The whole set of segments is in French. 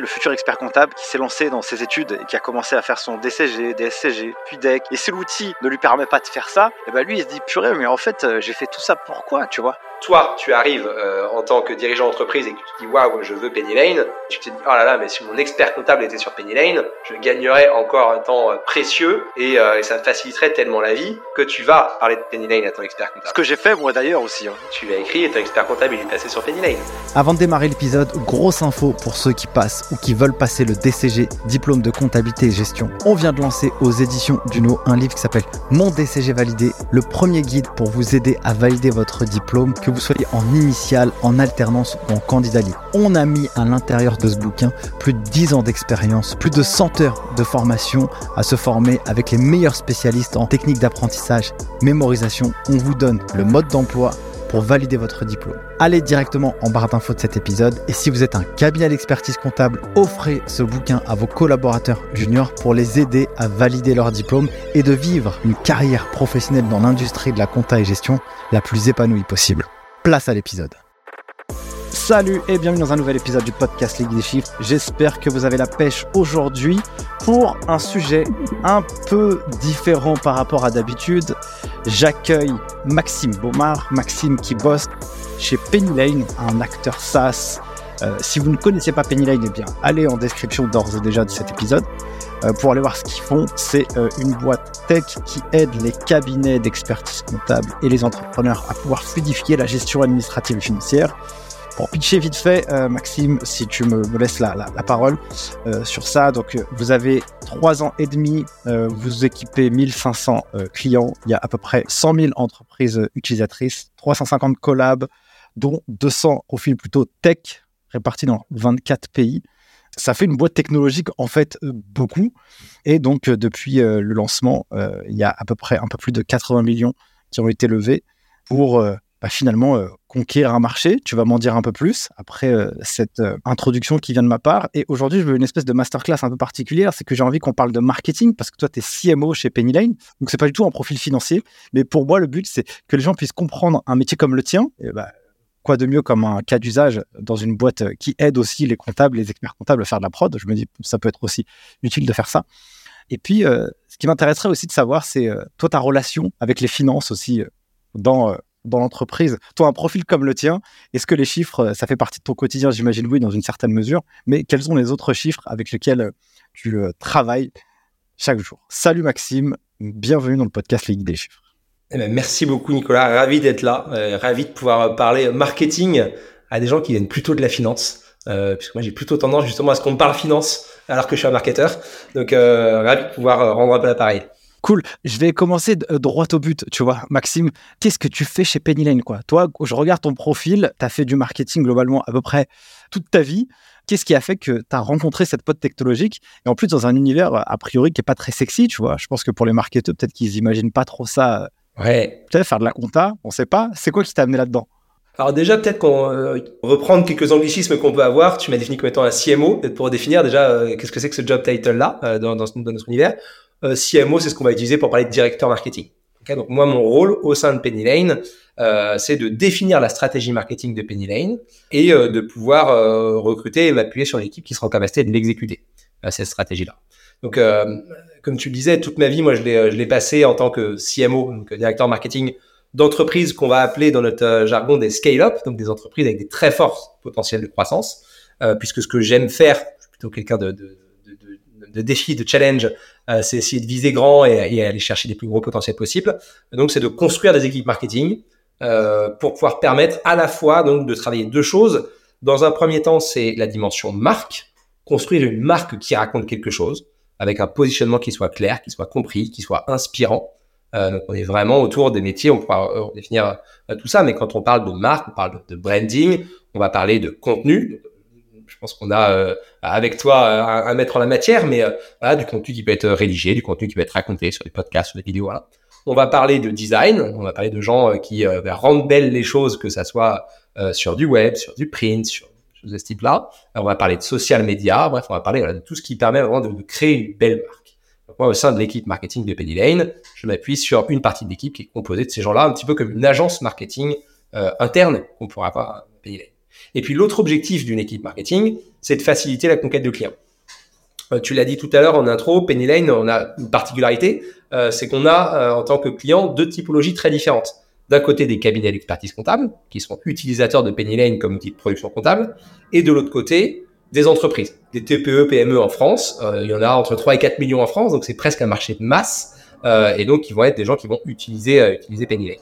le futur expert comptable qui s'est lancé dans ses études et qui a commencé à faire son DCG, DSCG, puis DEC, et si l'outil ne lui permet pas de faire ça, et eh ben lui il se dit purée, mais en fait euh, j'ai fait tout ça pourquoi, tu vois? Toi, tu arrives euh, en tant que dirigeant d'entreprise et que tu te dis waouh, je veux Penny Lane, tu te dis oh là là, mais si mon expert comptable était sur Penny Lane, je gagnerais encore un temps euh, précieux et, euh, et, ça me faciliterait tellement la vie que tu vas parler de Penny Lane à ton expert comptable. Ce que j'ai fait moi d'ailleurs aussi. Hein. Tu l'as écrit et ton expert comptable il est passé sur Penny Lane. Avant de démarrer l'épisode, grosse info pour ceux qui passent ou qui veulent passer le DCG, diplôme de comptabilité et gestion. On vient de lancer aux éditions Duno un livre qui s'appelle Mon DCG validé, le premier guide pour vous aider à valider votre diplôme, que vous soyez en initiative en alternance ou en candidat libre. On a mis à l'intérieur de ce bouquin plus de 10 ans d'expérience, plus de 100 heures de formation à se former avec les meilleurs spécialistes en technique d'apprentissage, mémorisation. On vous donne le mode d'emploi pour valider votre diplôme. Allez directement en barre d'infos de cet épisode et si vous êtes un cabinet d'expertise comptable, offrez ce bouquin à vos collaborateurs juniors pour les aider à valider leur diplôme et de vivre une carrière professionnelle dans l'industrie de la compta et gestion la plus épanouie possible place à l'épisode. Salut et bienvenue dans un nouvel épisode du podcast Ligue des chiffres. J'espère que vous avez la pêche aujourd'hui pour un sujet un peu différent par rapport à d'habitude. J'accueille Maxime Baumard, Maxime qui bosse chez Penny Lane, un acteur SaaS. Euh, si vous ne connaissez pas Penny Lane, eh bien allez en description d'ores et déjà de cet épisode. Euh, pour aller voir ce qu'ils font. C'est euh, une boîte tech qui aide les cabinets d'expertise comptable et les entrepreneurs à pouvoir fluidifier la gestion administrative et financière. Pour pitcher vite fait, Maxime, si tu me, laisses la, parole sur ça, donc vous avez trois ans et demi, vous équipez 1500 clients, il y a à peu près 100 000 entreprises utilisatrices, 350 collabs, dont 200 profils plutôt tech répartis dans 24 pays ça fait une boîte technologique en fait euh, beaucoup. Et donc euh, depuis euh, le lancement, il y a à peu près un peu plus de 80 millions qui ont été levés pour bah, finalement conquérir un marché. Tu vas m'en dire un peu plus après cette introduction qui vient de ma part. Et aujourd'hui, je veux une espèce de masterclass un peu particulière. C'est que j'ai envie qu'on parle de marketing parce que toi, tu es CMO chez Penny Lane. Donc, c'est pas du tout un profil financier. Mais pour moi, le but, c'est que les gens puissent comprendre un métier comme le tien. Et bah, quoi de mieux comme un cas d'usage dans une boîte qui aide aussi les comptables, les experts comptables à faire de la prod? Je me dis, ça peut être aussi utile de faire ça. Et puis, euh, ce qui m'intéresserait aussi de savoir, c'est euh, toi, ta relation avec les finances aussi euh, dans, dans l'entreprise. Toi, un profil comme le tien, est-ce que les chiffres, ça fait partie de ton quotidien? J'imagine oui, dans une certaine mesure. Mais quels sont les autres chiffres avec lesquels tu travailles chaque jour? Salut Maxime, bienvenue dans le podcast Ligue des chiffres. Eh ben, merci beaucoup Nicolas, ravi d'être là, euh, ravi de pouvoir parler marketing à des gens qui viennent plutôt de la finance. Euh, puisque moi j'ai plutôt tendance justement à ce qu'on me parle finance alors que je suis un marketeur. Donc euh, ravi de pouvoir euh, rendre un peu l'appareil. Cool. Je vais commencer droit au but, tu vois. Maxime, qu'est-ce que tu fais chez Penny Lane, quoi? Toi, je regarde ton profil, tu as fait du marketing globalement à peu près toute ta vie. Qu'est-ce qui a fait que tu as rencontré cette pote technologique? Et en plus dans un univers a priori qui est pas très sexy, tu vois Je pense que pour les marketeurs, peut-être qu'ils imaginent pas trop ça Ouais. Peut-être faire de la compta, on sait pas. C'est quoi qui t'a amené là-dedans? Alors déjà, peut-être qu'on euh, reprendre quelques anglicismes qu'on peut avoir. Tu m'as défini comme étant un CMO, peut-être pour définir déjà euh, qu'est-ce que c'est que ce job title-là euh, dans, dans, notre univers. CMO, c'est ce qu'on va utiliser pour parler de directeur marketing. donc moi, mon rôle au sein de Penny Lane, c'est de définir la stratégie marketing de Penny Lane et de pouvoir recruter et m'appuyer sur l'équipe qui sera en capacité de l'exécuter, cette stratégie-là. Donc, comme tu le disais, toute ma vie, moi, je l'ai passé en tant que CMO, donc directeur marketing d'entreprises qu'on va appeler dans notre euh, jargon des scale-up, donc des entreprises avec des très forts potentiels de croissance, euh, puisque ce que j'aime faire, je suis plutôt quelqu'un de, de, de, de, défi, de challenge, euh, c'est essayer de viser grand et, et, aller chercher les plus gros potentiels possibles. Donc, c'est de construire des équipes marketing euh, pour pouvoir permettre à la fois donc de travailler deux choses. Dans un premier temps, c'est la dimension marque, construire une marque qui raconte quelque chose avec un positionnement qui soit clair, qui soit compris, qui soit inspirant. Euh, on est vraiment autour des métiers, on pourra euh, définir euh, tout ça, mais quand on parle de marque, on parle de, branding, on va parler de contenu. Je pense qu'on a avec toi un, maître en la matière, mais voilà, du contenu qui peut être rédigé, du contenu qui peut être raconté sur des podcasts, sur des vidéos. On va parler de design, on va parler de gens qui rendent belles les choses, que ça soit sur du web, sur du print, sur de ce type-là. On va parler de social media. Bref, on va parler de tout ce qui permet vraiment de, créer une belle marque. Moi, au sein de l'équipe marketing de Penny Lane, je m'appuie sur une partie de l'équipe qui est composée de ces gens-là, un petit peu comme une agence marketing euh, interne qu'on pourra avoir à Penny Lane. Et puis l'autre objectif d'une équipe marketing, c'est de faciliter la conquête de clients. Euh, tu l'as dit tout à l'heure en intro, Penny Lane, on a une particularité, euh, c'est qu'on a en tant que client deux typologies très différentes. D'un côté, des cabinets d'expertise comptable, qui sont utilisateurs de Penny Lane comme outil de production comptable, et de l'autre côté, des entreprises, des TPE, PME en France. il y en a entre 3 et 4 millions en France, donc c'est presque un marché de masse, et donc ils vont être des gens qui vont utiliser, utiliser Penny Lane.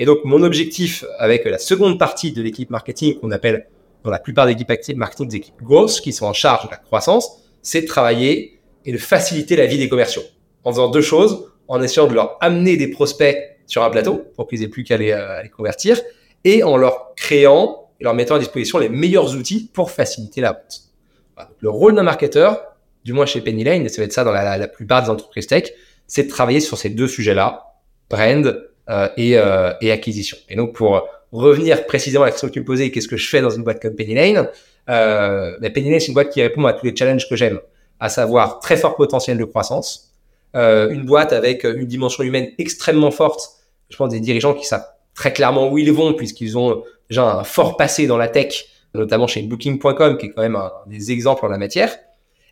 Et donc mon objectif avec la seconde partie de l'équipe marketing, qu'on appelle dans la plupart des équipes marketing des équipes growth, qui sont en charge de la croissance, c'est de travailler et de faciliter la vie des commerciaux. En faisant deux choses, en essayant de leur amener des prospects sur un plateau pour qu'ils aient plus qu'à les, euh, les, convertir, et en leur créant et leur mettant à disposition les meilleurs outils pour faciliter la vente. Le rôle d'un marketeur, du moins chez Penny Lane, et ça va être ça dans la, plupart des entreprises tech, c'est de travailler sur ces deux sujets-là, brand euh, et, euh, et, acquisition. Et donc pour revenir précisément à la question que tu me posais, qu'est-ce que je fais dans une boîte comme Penny Lane mais Penny Lane, c'est une boîte qui répond à tous les challenges que j'aime, à savoir très fort potentiel de croissance, une boîte avec une dimension humaine extrêmement forte. Je pense des dirigeants qui savent très clairement où ils vont, puisqu'ils ont déjà un fort passé dans la tech, notamment chez Booking.com, qui est quand même un, des exemples en la matière.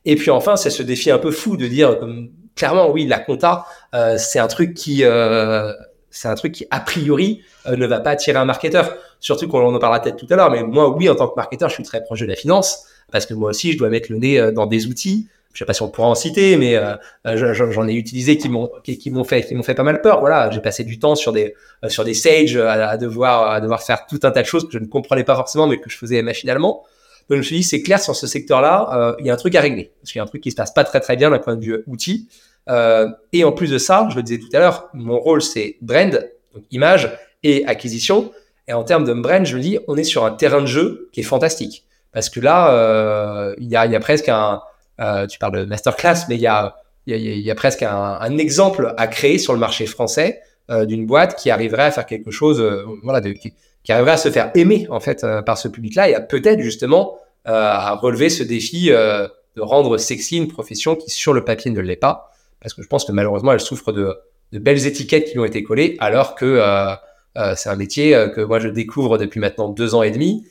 Et puis enfin, c'est ce défi un peu fou de dire, comme, clairement, oui, la compta, euh, c'est un truc qui, euh, c'est un truc qui a priori euh, ne va pas attirer un marketeur. Surtout qu'on en parlera peut-être tout à l'heure, mais moi, oui, en tant que marketeur, je suis très proche de la finance parce que moi aussi, je dois mettre le nez euh, dans des outils. Je sais pas si on pourra en citer, mais euh, j'en ai utilisé qui m'ont qui, m'ont fait qui m'ont fait pas mal peur. Voilà, j'ai passé du temps sur des sur des Sage à, devoir à devoir faire tout un tas de choses que je ne comprenais pas forcément, mais que je faisais machinalement. Donc je me suis dit, c'est clair sur ce secteur-là, il y a un truc à régler. Parce qu'il y a un truc qui se passe pas très très bien d'un point de vue outil. Euh, et en plus de ça, je le disais tout à l'heure, mon rôle c'est brand, donc image et acquisition. Et en termes de brand, je le dis, on est sur un terrain de jeu qui est fantastique. Parce que là, euh, il y, a, y, a, presque un, euh, tu parles de masterclass, mais il y a, y, a, y a presque un, un, exemple à créer sur le marché français euh, d'une boîte qui arriverait à faire quelque chose, euh, voilà, qui, qui, arriverait à se faire aimer en fait euh, par ce public-là et à peut-être justement à relever ce défi de rendre sexy une profession qui sur le papier ne l'est pas. Parce que je pense que malheureusement, elle souffre de, de belles étiquettes qui lui ont été collées, alors que euh, euh, c'est un métier euh, que moi je découvre depuis maintenant deux ans et demi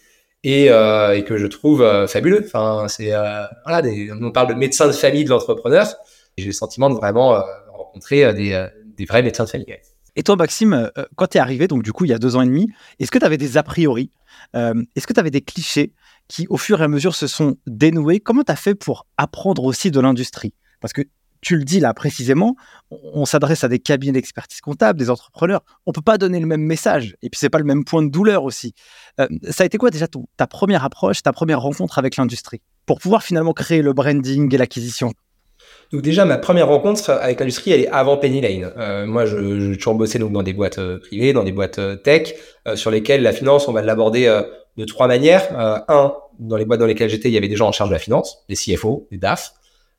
et, euh, et que je trouve euh, fabuleux. Enfin, c'est voilà, des, on parle de médecin de famille de l'entrepreneur. J'ai le sentiment de vraiment rencontrer des vrais médecins de famille. Et toi, Maxime, quand tu es arrivé, donc du coup, il y a deux ans et demi, est-ce que tu avais des a priori Est-ce que tu avais des clichés qui, au fur et à mesure, se sont dénoués? Comment tu as fait pour apprendre aussi de l'industrie? Parce que tu le dis là précisément, on, s'adresse à des cabinets d'expertise comptable, des entrepreneurs. On peut pas donner le même message. Et puis c'est pas le même point de douleur aussi. Euh, ça a été quoi déjà ta première approche, ta première rencontre avec l'industrie pour pouvoir finalement créer le branding et l'acquisition? Donc déjà, ma première rencontre avec l'industrie, elle est avant Penny Lane. Euh, moi, je, je toujours bossé donc dans des boîtes euh, privées, dans des boîtes tech, sur lesquelles la finance, on va l'aborder de trois manières. un, dans les boîtes dans lesquelles j'étais, il y avait des gens en charge de la finance, des CFO, des DAF.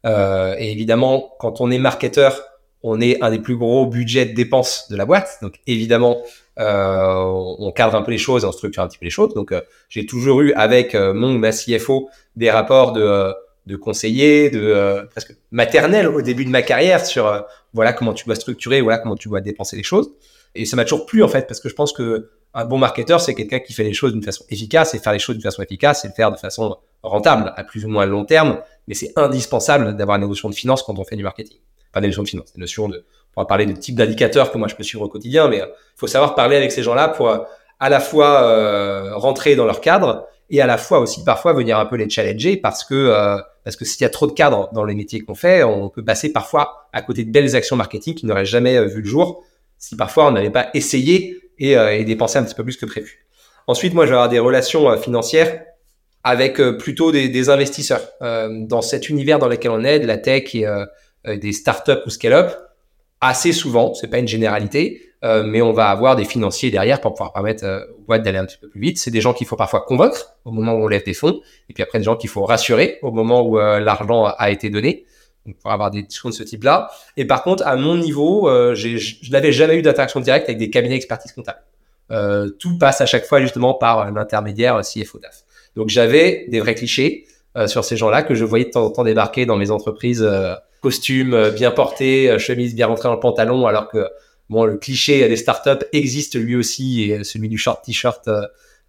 Euh, et évidemment, quand on est marketeur, on est un des plus gros budgets de dépenses de la boîte. Donc évidemment, euh, on cadre un peu les choses et on structure un petit peu les choses. Donc euh, j'ai toujours eu avec euh, mon ma CFO des rapports de, euh, de conseillers, de presque maternel au début de ma carrière sur voilà comment tu dois structurer, voilà comment tu dois dépenser les choses. Et ça m'a toujours plu en fait parce que je pense que un bon marketeur c'est quelqu'un qui fait les choses d'une façon efficace et faire les choses d'une façon efficace, c'est le faire de façon rentable à plus ou moins long terme mais c'est indispensable d'avoir une notion de finance quand on fait du marketing. Pas des notions de finance, des notions de, on va parler de type d'indicateurs que moi je peux suivre au quotidien, mais il euh, faut savoir parler avec ces gens-là pour euh, à la fois euh, rentrer dans leur cadre et à la fois aussi parfois venir un peu les challenger parce que parce que s'il y a trop de cadres dans les métiers qu'on fait, on peut passer parfois à côté de belles actions marketing qui n'auraient jamais vu le jour si parfois on n'avait pas essayé et, et dépensé un petit peu plus que prévu. Ensuite, moi, je vais avoir des relations financières avec euh, plutôt des, des investisseurs. Euh, dans cet univers dans lequel on est, de la tech et euh, des startups ou scale-up, assez souvent, c'est pas une généralité, mais on va avoir des financiers derrière pour pouvoir permettre aux boîtes d'aller un petit peu plus vite. C'est des gens qu'il faut parfois convaincre au moment où on lève des fonds, et puis après des gens qu'il faut rassurer au moment où l'argent a été donné. Donc, pour avoir des discours de ce type-là. Et par contre, à mon niveau, je n'avais jamais eu d'interaction directe avec des cabinets d'expertise comptable. tout passe à chaque fois justement par l'intermédiaire CFO DAF. Donc j'avais des vrais clichés euh, sur ces gens-là que je voyais de temps en temps débarquer dans mes entreprises, euh, costumes euh, bien portés, chemise bien rentrée dans le pantalon, alors que bon le cliché des startups existe lui aussi et celui du short t-shirt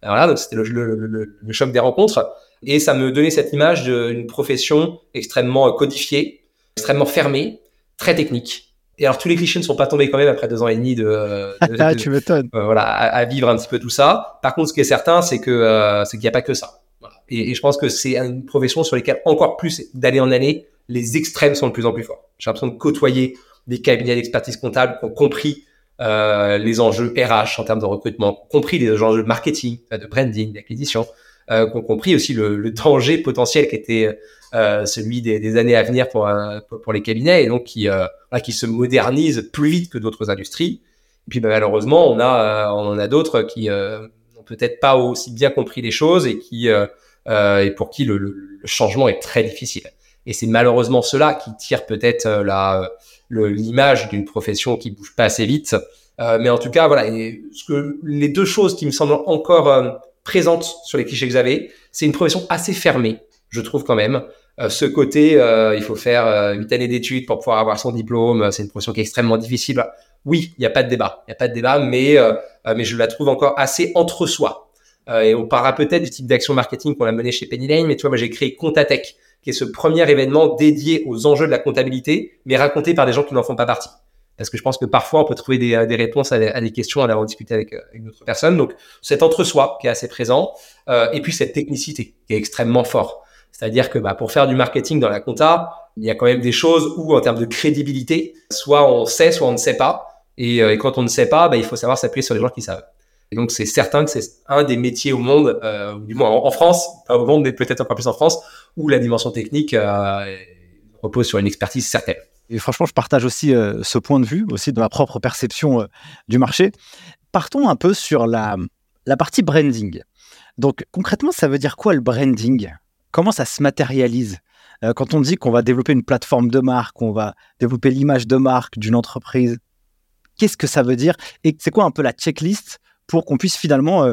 voilà, donc c'était le, le, choc des rencontres. Et ça me donnait cette image d'une profession extrêmement codifiée, extrêmement fermée, très technique. Et alors tous les clichés ne sont pas tombés quand même après deux ans et demi de, de, tu m'étonnes. voilà, à, vivre un petit peu tout ça. Par contre, ce qui est certain, c'est que c'est qu'il n'y a pas que ça. Et, et, je pense que c'est une profession sur laquelle encore plus d'année en année, les extrêmes sont de plus en plus forts. J'ai l'impression de côtoyer des cabinets d'expertise comptable qui ont compris euh, les enjeux RH en termes de recrutement, compris les enjeux de marketing, de branding, d'acquisition, euh, qui ont compris aussi le, le danger potentiel qui était euh, celui des, des, années à venir pour, euh, pour, les cabinets, et donc qui, euh, qui se modernisent plus vite que d'autres industries. Et puis bah, malheureusement, on, a, on en a d'autres qui n'ont peut-être pas aussi bien compris les choses et, qui, et pour qui le, le, changement est très difficile. Et c'est malheureusement cela qui tire peut-être la l'image d'une profession qui bouge pas assez vite. Euh, mais en tout cas, voilà, ce que les deux choses qui me semblent encore euh, présentes sur les clichés que j'avais, c'est une profession assez fermée, je trouve quand même. Euh, ce côté, il faut faire huit années d'études pour pouvoir avoir son diplôme, c'est une profession qui est extrêmement difficile. Oui, il n'y a pas de débat, il n'y a pas de débat, mais mais je la trouve encore assez entre soi. et on parlera peut-être du type d'action marketing qu'on a mené chez Penny Lane, mais tu vois, moi j'ai créé Contatech qui est ce premier événement dédié aux enjeux de la comptabilité, mais raconté par des gens qui n'en font pas partie. Parce que je pense que parfois, on peut trouver des, des réponses à des, à des, questions en avoir discuté avec, euh, avec d'autres personnes. Donc, cet entre-soi qui est assez présent, euh, et puis cette technicité qui est extrêmement fort. C'est-à-dire que bah, pour faire du marketing dans la compta, il y a quand même des choses où, en termes de crédibilité, soit on sait, soit on ne sait pas. Et, euh, et quand on ne sait pas, bah, il faut savoir s'appuyer sur les gens qui savent. Et donc, c'est certain que c'est un des métiers au monde, euh, du moins en, France, pas au monde, mais peut-être encore plus en France, où la dimension technique euh, repose sur une expertise certaine. Et franchement, je partage aussi euh, ce point de vue, aussi de ma propre perception euh, du marché. Partons un peu sur la, la partie branding. Donc, concrètement, ça veut dire quoi le branding? Comment ça se matérialise? Euh, Quand on dit qu'on va développer une plateforme de marque, qu'on va développer l'image de marque d'une entreprise, qu'est-ce que ça veut dire? Et c'est quoi un peu la checklist pour qu'on puisse finalement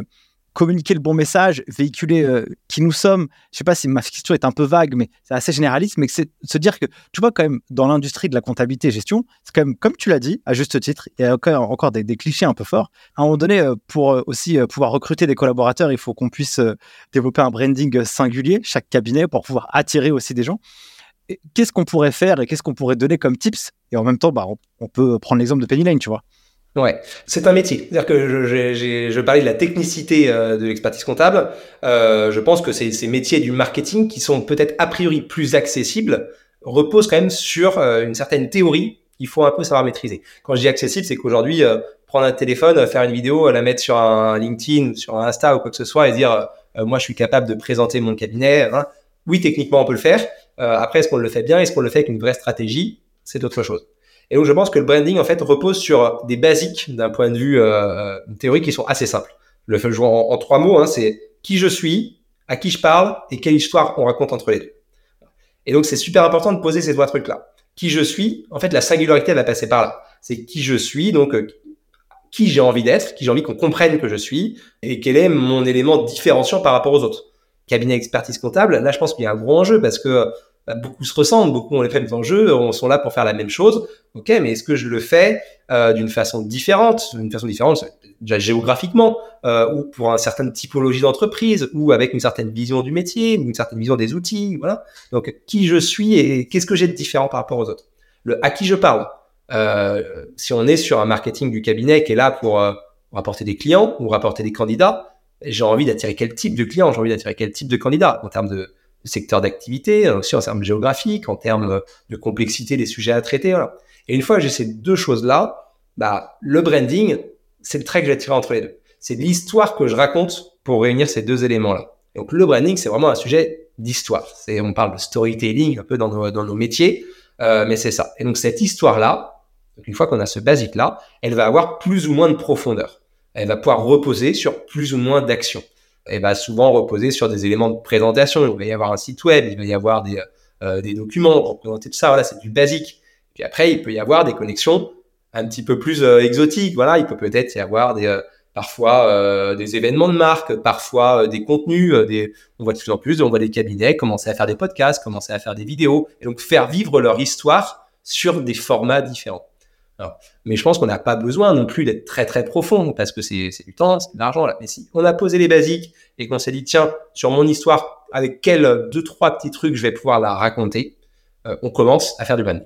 communiquer le bon message, véhiculer euh, qui nous sommes. Je sais pas si ma question est un peu vague, mais c'est assez généraliste, mais c'est se dire que, tu vois, quand même, dans l'industrie de la comptabilité et gestion, c'est quand même, comme tu l'as dit, à juste titre, il y a encore, encore des, clichés un peu forts. À un moment donné, euh, pour aussi pouvoir recruter des collaborateurs, il faut qu'on puisse développer un branding singulier, chaque cabinet, pour pouvoir attirer aussi des gens. Qu'est-ce qu'on pourrait faire et qu'est-ce qu'on pourrait donner comme tips? Et en même temps, bah, on peut prendre l'exemple de Penny Lane, tu vois. Ouais, c'est un métier. C'est-à-dire que je, je, je, parlais de la technicité euh, de l'expertise comptable. Euh, je pense que ces, ces métiers du marketing, qui sont peut-être a priori plus accessibles, reposent quand même sur euh, une certaine théorie qu'il faut un peu savoir maîtriser. Quand je dis accessible, c'est qu'aujourd'hui, euh, prendre un téléphone, faire une vidéo, la mettre sur un LinkedIn, sur un Insta ou quoi que ce soit, et dire moi, je suis capable de présenter mon cabinet. Hein. Oui, techniquement, on peut le faire. après, est-ce qu'on le fait bien? Est-ce qu'on le fait avec une vraie stratégie? C'est autre chose. Et donc, je pense que le branding, en fait, repose sur des basiques d'un point de vue euh, théorique qui sont assez simples. Le fait jouer en, en trois mots, hein, c'est qui je suis, à qui je parle et quelle histoire on raconte entre les deux. Et donc, c'est super important de poser ces trois trucs-là. Qui je suis, en fait, la singularité va passer par là. C'est qui je suis, donc euh, qui j'ai envie d'être, qui j'ai envie qu'on comprenne que je suis, et quel est mon élément différenciant par rapport aux autres. Cabinet expertise comptable, là, je pense qu'il y a un gros enjeu parce que bah, beaucoup se ressemblent, beaucoup ont les mêmes enjeux, on sont là pour faire la même chose. Ok, mais est-ce que je le fais euh, d'une façon différente, d'une façon différente déjà géographiquement, euh, ou pour une certaine typologie d'entreprise, ou avec une certaine vision du métier, une certaine vision des outils, voilà. Donc qui je suis et qu'est-ce que j'ai de différent par rapport aux autres? Le à qui je parle? Euh, si on est sur un marketing du cabinet qui est là pour euh, rapporter des clients ou rapporter des candidats, j'ai envie d'attirer quel type de client, j'ai envie d'attirer quel type de candidat en termes de secteur d'activité, aussi en termes géographiques, en termes de complexité des sujets à traiter. Voilà. Et une fois que j'ai ces deux choses-là, bah, le branding, c'est le trait que j'ai tiré entre les deux. C'est l'histoire que je raconte pour réunir ces deux éléments-là. Donc le branding, c'est vraiment un sujet d'histoire. C'est, on parle de storytelling un peu dans nos, dans nos métiers, euh, mais c'est ça. Et donc cette histoire-là, une fois qu'on a ce basique-là, elle va avoir plus ou moins de profondeur. Elle va pouvoir reposer sur plus ou moins d'actions elle va souvent reposer sur des éléments de présentation. Il va y avoir un site web, il va y avoir des, euh, des documents pour présenter tout ça. Voilà, c'est du basique. Puis après, il peut y avoir des connexions un petit peu plus euh, exotiques. Voilà, il peut peut-être y avoir des euh, parfois euh, des événements de marque, parfois euh, des contenus. des, on voit de plus en plus, on voit des cabinets commencer à faire des podcasts, commencer à faire des vidéos, et donc faire vivre leur histoire sur des formats différents. Mais je pense qu'on n'a pas besoin non plus d'être très très profond parce que c'est du temps, c'est de l'argent. Mais si on a posé les basiques et qu'on s'est dit tiens sur mon histoire avec quels deux trois petits trucs je vais pouvoir la raconter, euh, on commence à faire du branding.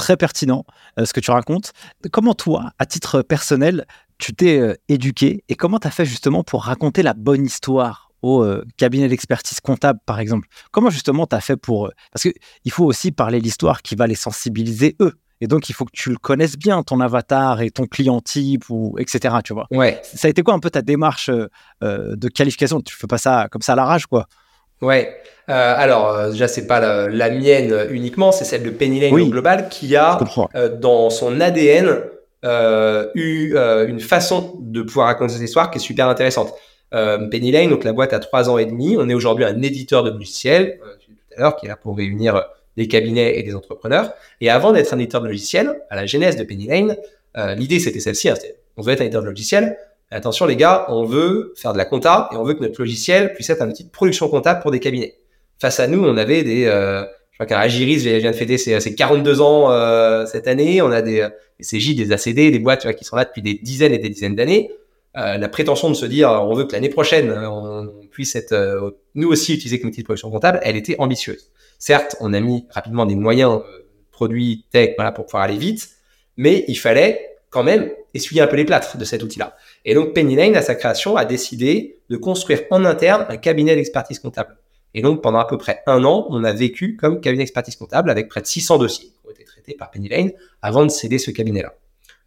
très pertinent euh, ce que tu racontes. Comment toi, à titre personnel, tu t'es euh, éduqué et comment tu as fait justement pour raconter la bonne histoire au euh, cabinet d'expertise comptable, par exemple? Comment justement tu as fait pour... Parce qu'il faut aussi parler l'histoire qui va les sensibiliser eux. Et donc, il faut que tu le connaisses bien, ton avatar et ton client type, ou, etc. Tu vois. Ouais. Ça a été quoi un peu ta démarche de qualification? Tu fais pas ça comme ça à la rage, quoi Ouais. Euh, alors, euh, déjà, c'est pas la, mienne uniquement, c'est celle de Penny Lane au global qui a, euh, dans son ADN, eu une façon de pouvoir raconter cette histoire qui est super intéressante. Penny Lane, donc la boîte a trois ans et demi. On est aujourd'hui un éditeur de logiciels, tout à l'heure, qui est là pour réunir des cabinets et des entrepreneurs. Et avant d'être un éditeur de logiciels, à la genèse de Penny Lane, l'idée c'était celle-ci. Hein, on veut être un éditeur de logiciels, attention les gars, on veut faire de la compta et on veut que notre logiciel puisse être un outil de production comptable pour des cabinets. Face à nous, on avait des, euh, je crois qu'un Agiris vient de fêter ses, 42 ans euh, cette année. On a des, des, CJ, des ACD, des boîtes tu vois, qui sont là depuis des dizaines et des dizaines d'années. Euh, la prétention de se dire on veut que l'année prochaine on puisse être euh, nous aussi utiliser comme outil de production comptable, elle était ambitieuse. Certes, on a mis rapidement des moyens euh, produits tech voilà pour pouvoir aller vite, mais il fallait quand même essuyer un peu les plâtres de cet outil-là. Et donc Penny Lane, à sa création, a décidé de construire en interne un cabinet d'expertise comptable. Et donc pendant à peu près un an, on a vécu comme cabinet d'expertise comptable avec près de 600 dossiers qui ont été traités par Penny Lane avant de céder ce cabinet-là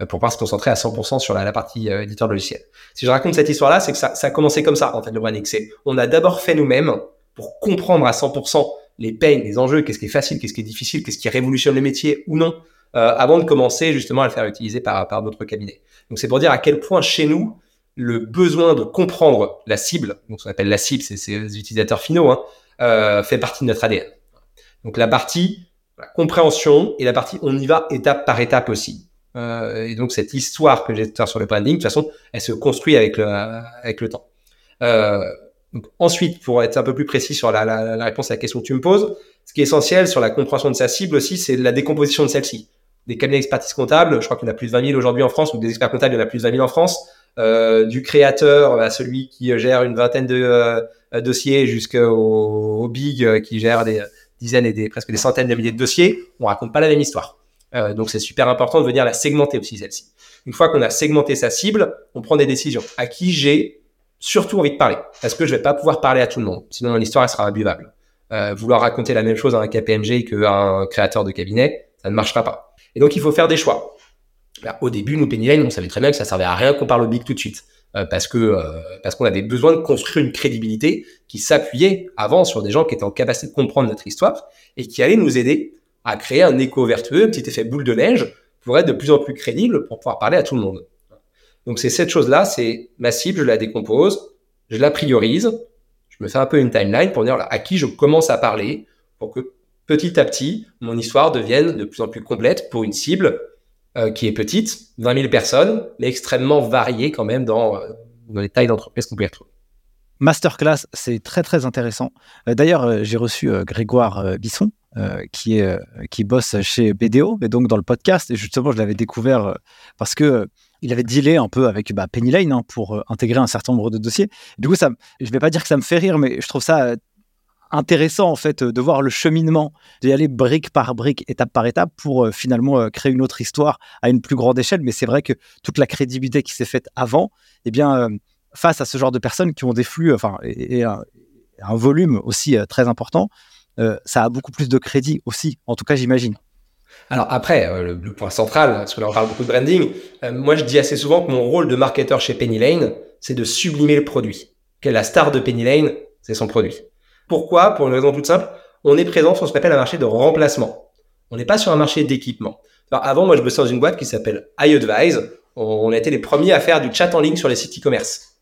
euh, pour pouvoir se concentrer à 100% sur la, partie euh, éditeur de logiciel. Si je raconte cette histoire-là, c'est que ça, ça, a commencé comme ça, en fait, le branding. On a d'abord fait nous-mêmes pour comprendre à 100% les peines, les enjeux, qu'est-ce qui est facile, qu'est-ce qui est difficile, qu'est-ce qui révolutionne le métier ou non, euh, avant de commencer justement à le faire utiliser par, par d'autres cabinets. Donc c'est pour dire à quel point chez nous, le besoin de comprendre la cible, donc qu'on appelle la cible, c'est ces utilisateurs finaux, hein, euh, fait partie de notre ADN. Donc la partie compréhension et la partie on y va étape par étape aussi. Euh, et donc cette histoire que j'ai sur le branding, de toute façon, elle se construit avec le, avec le temps. Euh, ensuite, pour être un peu plus précis sur la, la, la, réponse à la question que tu me poses, ce qui est essentiel sur la compréhension de sa cible aussi, c'est la décomposition de celle-ci des cabinets d'expertise comptable. Je crois qu'il y en a plus de 20 000 aujourd'hui en France, ou des experts comptables, il y en a plus de 20 000 en France. Euh, du créateur à celui qui gère une vingtaine de euh, dossiers jusqu'au big euh, qui gère des dizaines et des presque des centaines de milliers de dossiers, on raconte pas la même histoire. Euh, donc c'est super important de venir la segmenter aussi celle-ci. Une fois qu'on a segmenté sa cible, on prend des décisions. À qui j'ai surtout envie de parler? Est-ce que je vais pas pouvoir parler à tout le monde Sinon l'histoire sera imbuvable. Euh, vouloir raconter la même chose à un KPMG qu'à un créateur de cabinet, ça ne marchera pas. Et donc, il faut faire des choix. au début, nous, Penny Lane, on savait très bien que ça servait à rien qu'on parle au big tout de suite. Euh, parce que euh, parce qu'on avait besoin de construire une crédibilité qui s'appuyait avant sur des gens qui étaient en capacité de comprendre notre histoire et qui allaient nous aider à créer un écho vertueux, un petit effet boule de neige pour être de plus en plus crédible pour pouvoir parler à tout le monde. Donc c'est cette chose-là, c'est ma cible, je la décompose, je la priorise, je me fais un peu une timeline pour dire à qui je commence à parler pour que petit à petit, mon histoire devienne de plus en plus complète pour une cible euh, qui est petite, 20 000 personnes, mais extrêmement variée quand même dans, euh, dans les tailles d'entreprise qu'on peut y retrouver. Masterclass, c'est très très intéressant. Euh, d'ailleurs, j'ai reçu Grégoire Bisson, qui, qui bosse chez BDO, et donc dans le podcast, et justement, je l'avais découvert parce que il avait dealé un peu avec bah, Penny Lane hein, pour intégrer un certain nombre de dossiers. Du coup, ça, je ne vais pas dire que ça me fait rire, mais je trouve ça intéressant en fait de voir le cheminement, d'y aller brique par brique, étape par étape pour euh, finalement euh, créer une autre histoire à une plus grande échelle. Mais c'est vrai que toute la crédibilité qui s'est faite avant, eh bien, euh, face à ce genre de personnes qui ont des flux, enfin, et, un, volume aussi très important, ça a beaucoup plus de crédit aussi. En tout cas, j'imagine. Alors après, le, point central, parce que là on parle beaucoup de branding, moi je dis assez souvent que mon rôle de marketeur chez Penny Lane, c'est de sublimer le produit. Que la star de Penny Lane, c'est son produit. Pourquoi? Pour une raison toute simple, on est présent sur ce qu'on appelle un marché de remplacement. On n'est pas sur un marché d'équipement. avant, moi, je bossais dans une boîte qui s'appelle iAdvise. On a été les premiers à faire du chat en ligne sur les sites e-commerce.